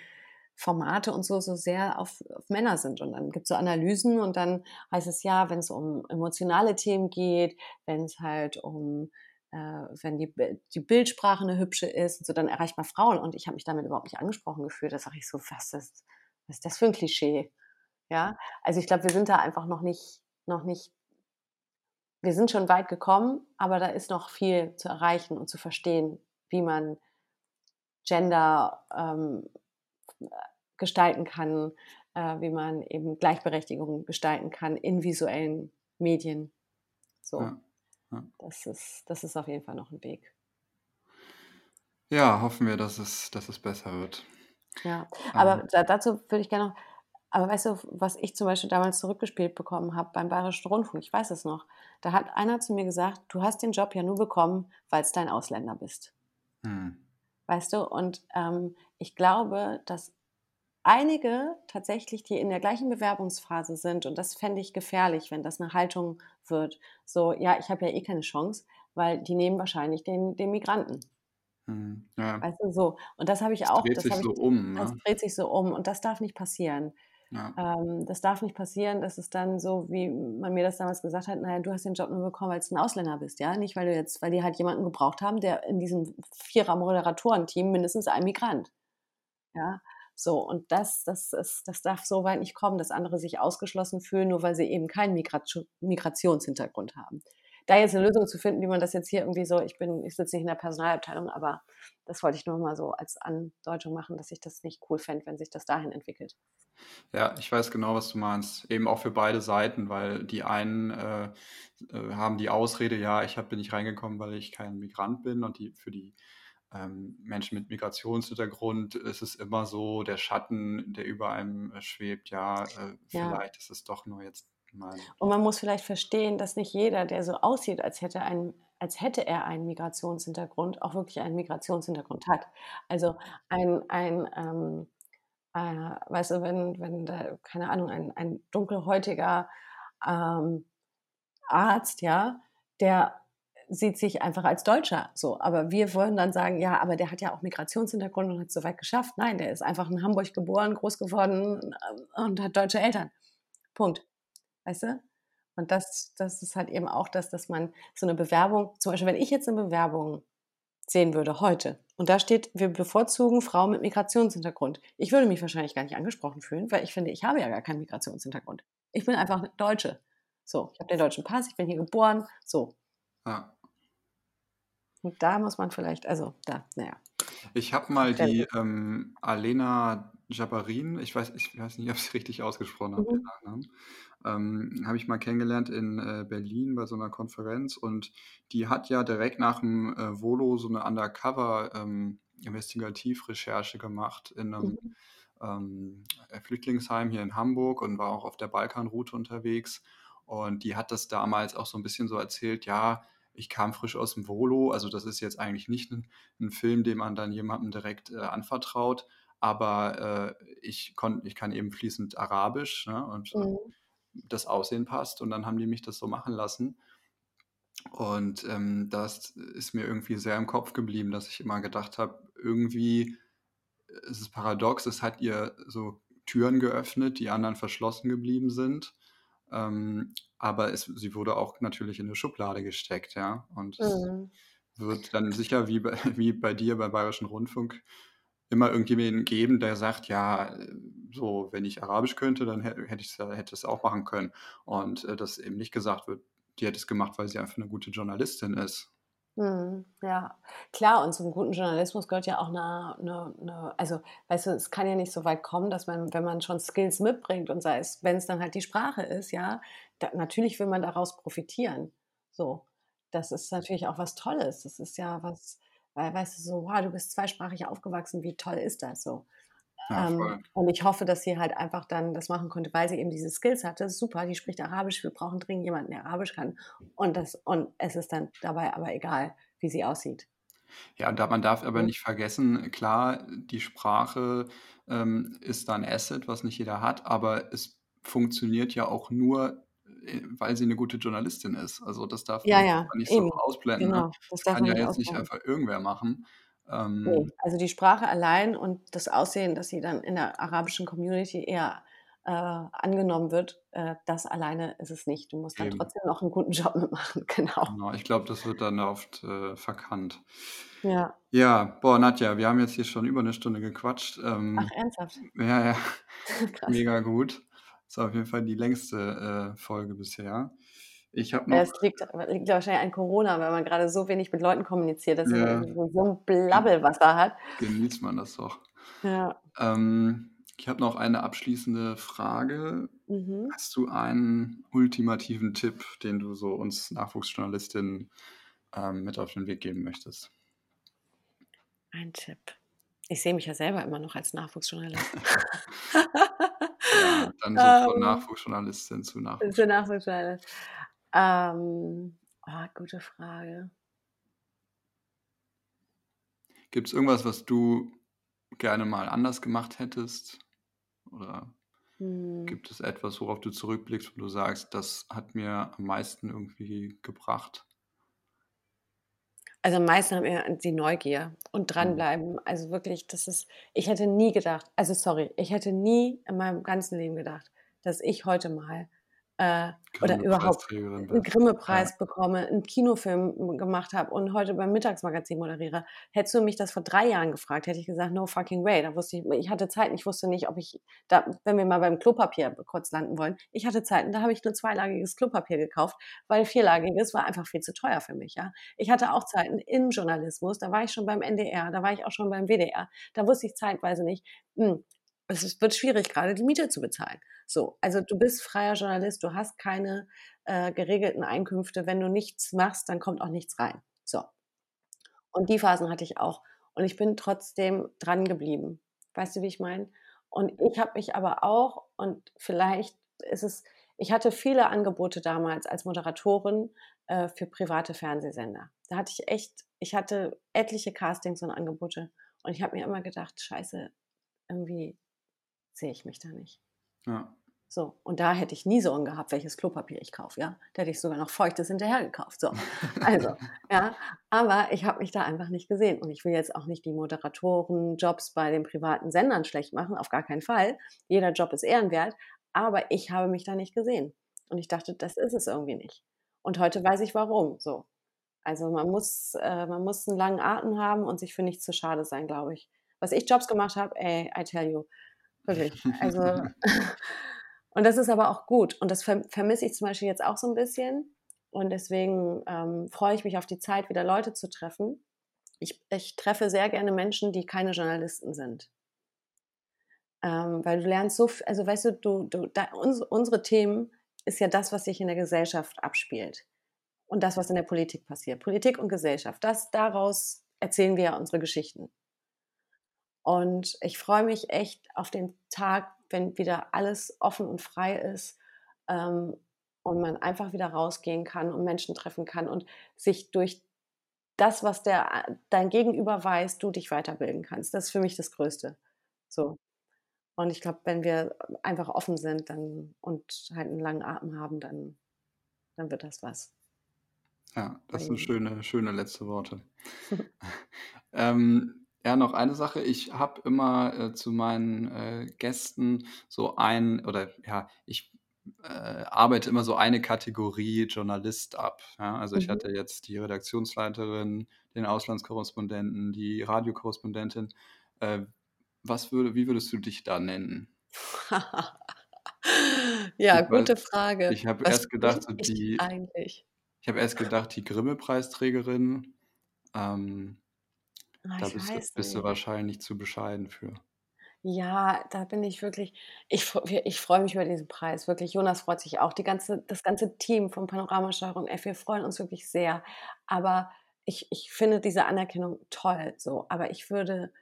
Formate und so so sehr auf, auf Männer sind. Und dann gibt es so Analysen und dann heißt es ja, wenn es um emotionale Themen geht, wenn es halt um äh, wenn die, die Bildsprache eine hübsche ist, und so, dann erreicht man Frauen. Und ich habe mich damit überhaupt nicht angesprochen gefühlt. Da sage ich so, was ist, was ist das für ein Klischee? Ja, also ich glaube, wir sind da einfach noch nicht, noch nicht, wir sind schon weit gekommen, aber da ist noch viel zu erreichen und zu verstehen, wie man Gender ähm, gestalten kann, äh, wie man eben Gleichberechtigung gestalten kann in visuellen Medien. So, ja, ja. Das, ist, das ist auf jeden Fall noch ein Weg. Ja, hoffen wir, dass es, dass es besser wird. Ja, aber ähm. dazu würde ich gerne noch, aber weißt du, was ich zum Beispiel damals zurückgespielt bekommen habe beim Bayerischen Rundfunk, ich weiß es noch, da hat einer zu mir gesagt, du hast den Job ja nur bekommen, weil es dein Ausländer bist. Hm. Weißt du, und ähm, ich glaube, dass einige tatsächlich, die in der gleichen Bewerbungsphase sind, und das fände ich gefährlich, wenn das eine Haltung wird, so, ja, ich habe ja eh keine Chance, weil die nehmen wahrscheinlich den, den Migranten. Hm, ja. Weißt du, so. Und das habe ich das auch. Dreht das sich so ich, um. Das ne? dreht sich so um und das darf nicht passieren. Ja. Ähm, das darf nicht passieren, dass es dann so, wie man mir das damals gesagt hat, naja, du hast den Job nur bekommen, weil du ein Ausländer bist, ja. Nicht, weil du jetzt, weil die halt jemanden gebraucht haben, der in diesem Vierer-Moderatorenteam mindestens ein Migrant. Ja. So, und das, das, ist, das darf so weit nicht kommen, dass andere sich ausgeschlossen fühlen, nur weil sie eben keinen Migrat Migrationshintergrund haben. da jetzt eine Lösung zu finden, wie man das jetzt hier irgendwie so, ich bin, ich sitze nicht in der Personalabteilung, aber das wollte ich nur mal so als Andeutung machen, dass ich das nicht cool fände, wenn sich das dahin entwickelt. Ja, ich weiß genau, was du meinst. Eben auch für beide Seiten, weil die einen äh, äh, haben die Ausrede, ja, ich hab, bin nicht reingekommen, weil ich kein Migrant bin und die für die ähm, Menschen mit Migrationshintergrund ist es immer so, der Schatten, der über einem äh, schwebt, ja, äh, Ja. vielleicht ist es doch nur jetzt mal. Und man muss vielleicht verstehen, dass nicht jeder, der so aussieht, als hätte, ein, als hätte er einen Migrationshintergrund, auch wirklich einen Migrationshintergrund hat. Also ein, ein ähm, äh, weißt du, wenn, wenn da, keine Ahnung, ein, ein dunkelhäutiger ähm, Arzt, ja, der sieht sich einfach als Deutscher so. Aber wir wollen dann sagen, ja, aber der hat ja auch Migrationshintergrund und hat es so weit geschafft. Nein, der ist einfach in Hamburg geboren, groß geworden äh, und hat deutsche Eltern. Punkt. Weißt du? Und das, das ist halt eben auch das, dass man so eine Bewerbung, zum Beispiel, wenn ich jetzt eine Bewerbung sehen würde heute und da steht, wir bevorzugen Frauen mit Migrationshintergrund. Ich würde mich wahrscheinlich gar nicht angesprochen fühlen, weil ich finde, ich habe ja gar keinen Migrationshintergrund. Ich bin einfach Deutsche. So, ich habe den deutschen Pass, ich bin hier geboren. So. Ja. Und da muss man vielleicht, also da, naja. Ich habe mal die ähm, Alena Jabarin, ich weiß, ich weiß nicht, ob ich sie richtig ausgesprochen habe, Mhm. Ähm, habe ich mal kennengelernt in äh, Berlin bei so einer Konferenz und die hat ja direkt nach dem äh, Volo so eine Undercover ähm, gemacht in einem Mhm. ähm, Flüchtlingsheim hier in Hamburg und war auch auf der Balkanroute unterwegs. Und die hat das damals auch so ein bisschen so erzählt, ja, ich kam frisch aus dem Volo, also das ist jetzt eigentlich nicht ein, ein Film, den man dann jemandem direkt äh, anvertraut, aber äh, ich, kon, ich kann eben fließend Arabisch ne, und äh, Mhm. Das Aussehen passt und dann haben die mich das so machen lassen. Und ähm, das ist mir irgendwie sehr im Kopf geblieben, dass ich immer gedacht habe, irgendwie ist es paradox, es hat ihr so Türen geöffnet, die anderen verschlossen geblieben sind. Ähm, aber es, sie wurde auch natürlich in eine Schublade gesteckt, ja. Und es Mhm. wird dann sicher wie bei, wie bei dir beim Bayerischen Rundfunk immer irgendjemanden geben, der sagt, ja, so, wenn ich Arabisch könnte, dann hätte ich hätte es auch machen können. Und äh, dass eben nicht gesagt wird, die hätte es gemacht, weil sie einfach eine gute Journalistin ist. Mhm. Ja, klar, und zum guten Journalismus gehört ja auch eine, eine, eine, also, weißt du, es kann ja nicht so weit kommen, dass man, wenn man schon Skills mitbringt und sei es, wenn es dann halt die Sprache ist, ja, da, natürlich will man daraus profitieren. So, das ist natürlich auch was Tolles. Das ist ja was, weil, weißt du, so, wow, du bist zweisprachig aufgewachsen, wie toll ist das so? Ja, Ähm, voll. und ich hoffe, dass sie halt einfach dann das machen konnte, weil sie eben diese Skills hatte. Super, die spricht Arabisch, wir brauchen dringend jemanden, der Arabisch kann. Und, das, und es ist dann dabei aber egal, wie sie aussieht. Ja, und da, man darf aber nicht vergessen, klar, die Sprache ähm, ist da ein Asset, was nicht jeder hat, aber es funktioniert ja auch nur, weil sie eine gute Journalistin ist. Also das darf Ja, man ja, nicht eben. so ausblenden. Ne? Genau, das Das kann ja jetzt nicht einfach irgendwer machen. Nee, Ähm, also die Sprache allein und das Aussehen, dass sie dann in der arabischen Community eher äh, angenommen wird, äh, das alleine ist es nicht. Du musst dann Eben. trotzdem noch einen guten Job mitmachen, genau. genau, ich glaube, das wird dann oft äh, verkannt. Ja. Ja, boah, Nadja, wir haben jetzt hier schon über eine Stunde gequatscht. Ähm, Ach, ernsthaft? ja, ja, mega gut. Das war auf jeden Fall die längste äh, Folge bisher. Ich habe noch. Es liegt, liegt wahrscheinlich an Corona, weil man gerade so wenig mit Leuten kommuniziert, dass Ja. man so so ein Blabbelwasser hat. genießt man das doch. Ja. Ähm, ich habe noch eine abschließende Frage. Mhm. Hast du einen ultimativen Tipp, den du so uns Nachwuchsjournalistinnen ähm, mit auf den Weg geben möchtest? Ein Tipp. Ich sehe mich ja selber immer noch als Nachwuchsjournalist. Ja, dann so von Ähm, Nachwuchsjournalistin zu Ist Nachwuchs. der Nachwuchsjournalist. Ähm, oh, gute Frage. Gibt es irgendwas, was du gerne mal anders gemacht hättest? Oder Hm. gibt es etwas, worauf du zurückblickst, wo du sagst, das hat mir am meisten irgendwie gebracht? Also am meisten hat mir die Neugier und Mhm. dranbleiben. Also wirklich, das ist, ich hätte nie gedacht, also sorry, ich hätte nie in meinem ganzen Leben gedacht, dass ich heute mal äh, oder überhaupt einen Grimme-Preis ja. bekomme, einen Kinofilm gemacht habe und heute beim Mittagsmagazin moderiere. Hättest du mich das vor drei Jahren gefragt, hätte ich gesagt, no fucking way. Da wusste ich, ich hatte Zeit, ich wusste nicht, ob ich, da, wenn wir mal beim Klopapier kurz landen wollen, ich hatte Zeit und da habe ich nur zweilagiges Klopapier gekauft, weil vierlagiges war einfach viel zu teuer für mich. Ja, ich hatte auch Zeiten im Journalismus, da war ich schon beim NDR, da war ich auch schon beim WDR, da wusste ich zeitweise nicht, hm, es wird schwierig, gerade die Miete zu bezahlen. So, also du bist freier Journalist, du hast keine äh, geregelten Einkünfte. Wenn du nichts machst, dann kommt auch nichts rein. So. Und die Phasen hatte ich auch. Und ich bin trotzdem dran geblieben. Weißt du, wie ich meine? Und ich habe mich aber auch, und vielleicht ist es, ich hatte viele Angebote damals als Moderatorin äh, für private Fernsehsender. Da hatte ich echt, ich hatte etliche Castings und Angebote. Und ich habe mir immer gedacht, scheiße, irgendwie sehe ich mich da nicht. Ja. So, und da hätte ich nie Sorgen gehabt, welches Klopapier ich kaufe, ja. Da hätte ich sogar noch Feuchtes hinterher gekauft. So, also, ja. Aber ich habe mich da einfach nicht gesehen. Und ich will jetzt auch nicht die Moderatorenjobs bei den privaten Sendern schlecht machen, auf gar keinen Fall. Jeder Job ist ehrenwert. Aber ich habe mich da nicht gesehen. Und ich dachte, das ist es irgendwie nicht. Und heute weiß ich warum. So. Also man muss, äh, man muss einen langen Atem haben und sich für nichts zu schade sein, glaube ich. Was ich Jobs gemacht habe, ey, I tell you, Wirklich. Also, und das ist aber auch gut. Und das vermisse ich zum Beispiel jetzt auch so ein bisschen. Und deswegen ähm, freue ich mich auf die Zeit, wieder Leute zu treffen. Ich, ich treffe sehr gerne Menschen, die keine Journalisten sind. Ähm, weil du lernst so, also weißt du, du, du da, uns, unsere Themen ist ja das, was sich in der Gesellschaft abspielt. Und das, was in der Politik passiert. Politik und Gesellschaft. Das, daraus erzählen wir ja unsere Geschichten. Und ich freue mich echt auf den Tag, wenn wieder alles offen und frei ist ähm, und man einfach wieder rausgehen kann und Menschen treffen kann und sich durch das, was der, dein Gegenüber weiß, du dich weiterbilden kannst. Das ist für mich das Größte. So. Und ich glaube, wenn wir einfach offen sind dann, und halt einen langen Atem haben, dann, dann wird das was. Ja, das sind schöne, schöne letzte Worte. ähm, ja, noch eine Sache. Ich habe immer äh, zu meinen äh, Gästen so ein, oder ja, ich äh, arbeite immer so eine Kategorie Journalist ab. Ja? Also ich mhm. hatte jetzt die Redaktionsleiterin, den Auslandskorrespondenten, die Radiokorrespondentin. Äh, was würde, wie würdest du dich da nennen? ja, ich gute weiß, Frage. Ich habe erst gedacht, so die. Eigentlich? Ich habe erst gedacht, die Grimme-Preisträgerin. Ähm, Ah, da bist du, bist du wahrscheinlich zu bescheiden für. Ja, da bin ich wirklich, ich, ich freue mich über diesen Preis, wirklich. Jonas freut sich auch. Die ganze, das ganze Team von Panoramasteuerung F, wir freuen uns wirklich sehr. Aber ich, ich finde diese Anerkennung toll, so. Aber ich würde,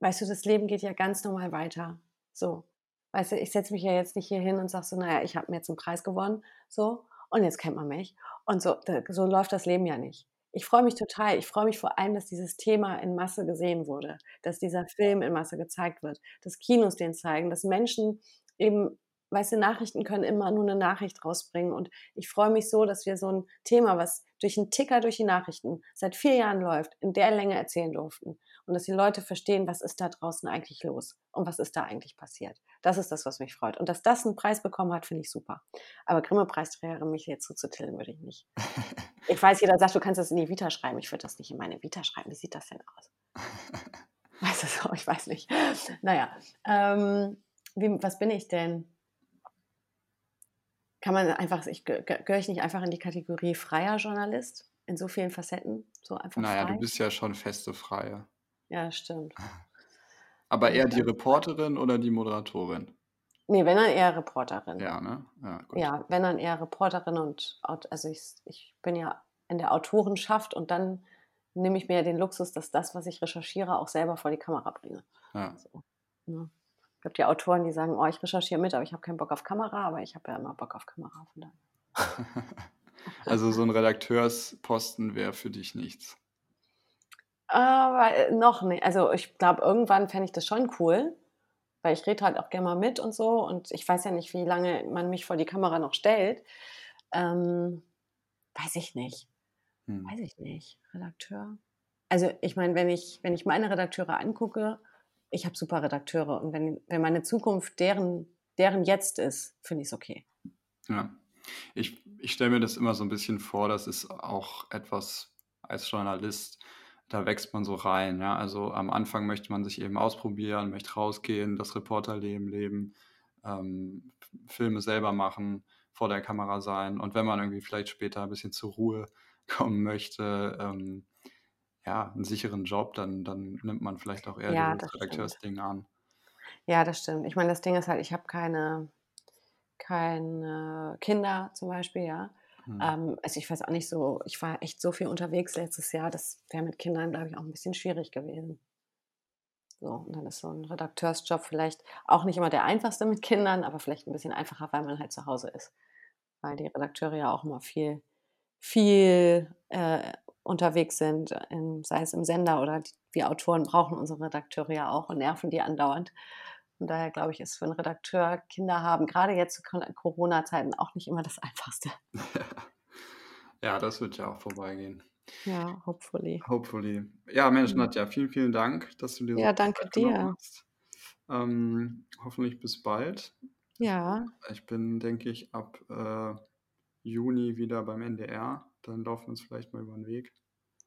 weißt du, das Leben geht ja ganz normal weiter. So. Weißt du, ich setze mich ja jetzt nicht hier hin und sage so, naja, ich habe mir jetzt einen Preis gewonnen, so, und jetzt kennt man mich. Und so, so läuft das Leben ja nicht ich freue mich total. Ich freue mich vor allem, dass dieses Thema in Masse gesehen wurde, dass dieser Film in Masse gezeigt wird, dass Kinos den zeigen, dass Menschen eben, weißt du, Nachrichten können immer nur eine Nachricht rausbringen. Und ich freue mich so, dass wir so ein Thema, was durch einen Ticker durch die Nachrichten seit vier Jahren läuft, in der Länge erzählen durften. Und dass die Leute verstehen, was ist da draußen eigentlich los und was ist da eigentlich passiert. Das ist das, was mich freut. Und dass das einen Preis bekommen hat, finde ich super. Aber Grimme-Preisträgerin mich jetzt zuzutillen, würde ich nicht. Ich weiß, jeder sagt, du kannst das in die Vita schreiben. Ich würde das nicht in meine Vita schreiben. Wie sieht das denn aus? Weißt du so? Ich weiß nicht. Naja, ähm, wie, was bin ich denn? Kann man einfach, ich, gehöre ich nicht einfach in die Kategorie freier Journalist? In so vielen Facetten? So einfach naja, frei? du bist ja schon feste Freie. Ja, stimmt. Aber eher die Reporterin oder die Moderatorin? Nee, wenn dann eher Reporterin. Ja, ne? Ja, gut. ja wenn dann eher Reporterin und also ich, ich bin ja in der Autorenschaft und dann nehme ich mir ja den Luxus, dass das, was ich recherchiere, auch selber vor die Kamera bringe. Ja. So, ne? Ich habe die Autoren, die sagen, oh, ich recherchiere mit, aber ich habe keinen Bock auf Kamera, aber ich habe ja immer Bock auf Kamera. Von daher. also so ein Redakteursposten wäre für dich nichts. Aber äh, noch nicht. Also ich glaube, irgendwann fände ich das schon cool weil ich rede halt auch gerne mal mit und so und ich weiß ja nicht, wie lange man mich vor die Kamera noch stellt. Ähm, weiß ich nicht. Hm. Weiß ich nicht. Redakteur. Also ich meine, wenn ich, wenn ich meine Redakteure angucke, ich habe super Redakteure und wenn, wenn meine Zukunft deren, deren jetzt ist, finde ich es okay. Ja, ich, ich stelle mir das immer so ein bisschen vor, das ist auch etwas als Journalist, da wächst man so rein. Ja? Also am Anfang möchte man sich eben ausprobieren, möchte rausgehen, das Reporterleben leben, ähm, Filme selber machen, vor der Kamera sein. Und wenn man irgendwie vielleicht später ein bisschen zur Ruhe kommen möchte, ähm, ja, einen sicheren Job, dann, dann nimmt man vielleicht auch eher Ja, das Redakteursding an. Ja, das stimmt. Ich meine, das Ding ist halt, ich habe keine, keine Kinder zum Beispiel, ja. Hm. Ähm, also ich weiß auch nicht so, ich war echt so viel unterwegs letztes Jahr, das wäre mit Kindern, glaube ich, auch ein bisschen schwierig gewesen. So, und dann ist so ein Redakteursjob vielleicht auch nicht immer der einfachste mit Kindern, aber vielleicht ein bisschen einfacher, weil man halt zu Hause ist. Weil die Redakteure ja auch immer viel, viel äh, unterwegs sind, in, sei es im Sender oder die, wir Autoren brauchen unsere Redakteure ja auch und nerven die andauernd. Von daher glaube ich, ist für einen Redakteur Kinder haben, gerade jetzt zu Corona-Zeiten, auch nicht immer das Einfachste. ja, das wird ja auch vorbeigehen. Ja, hopefully. Hopefully. Ja, Mensch. Nadja, vielen, vielen Dank, dass du dir so Ja, danke dir. hast. Ähm, hoffentlich bis bald. Ja, Ich bin, denke ich, ab äh, Juni wieder beim NDR. Dann laufen wir uns vielleicht mal über den Weg.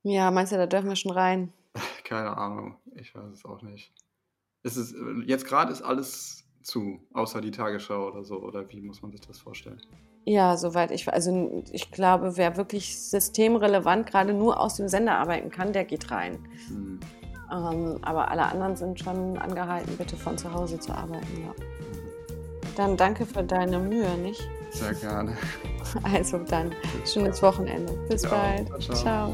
ja, meinst du, da dürfen wir schon rein? Keine Ahnung, ich weiß es auch nicht. Es ist, äh, jetzt gerade ist alles zu, außer die Tagesschau oder so, oder wie muss man sich das vorstellen? Ja, soweit ich, also ich glaube, wer wirklich systemrelevant gerade nur aus dem Sender arbeiten kann, der geht rein. Hm. Ähm, aber alle anderen sind schon angehalten, bitte von zu Hause zu arbeiten. Ja. Dann danke für deine Mühe, nicht? Sehr gerne. Also dann, schönes Wochenende. Bis Ja, bald. ciao, ciao.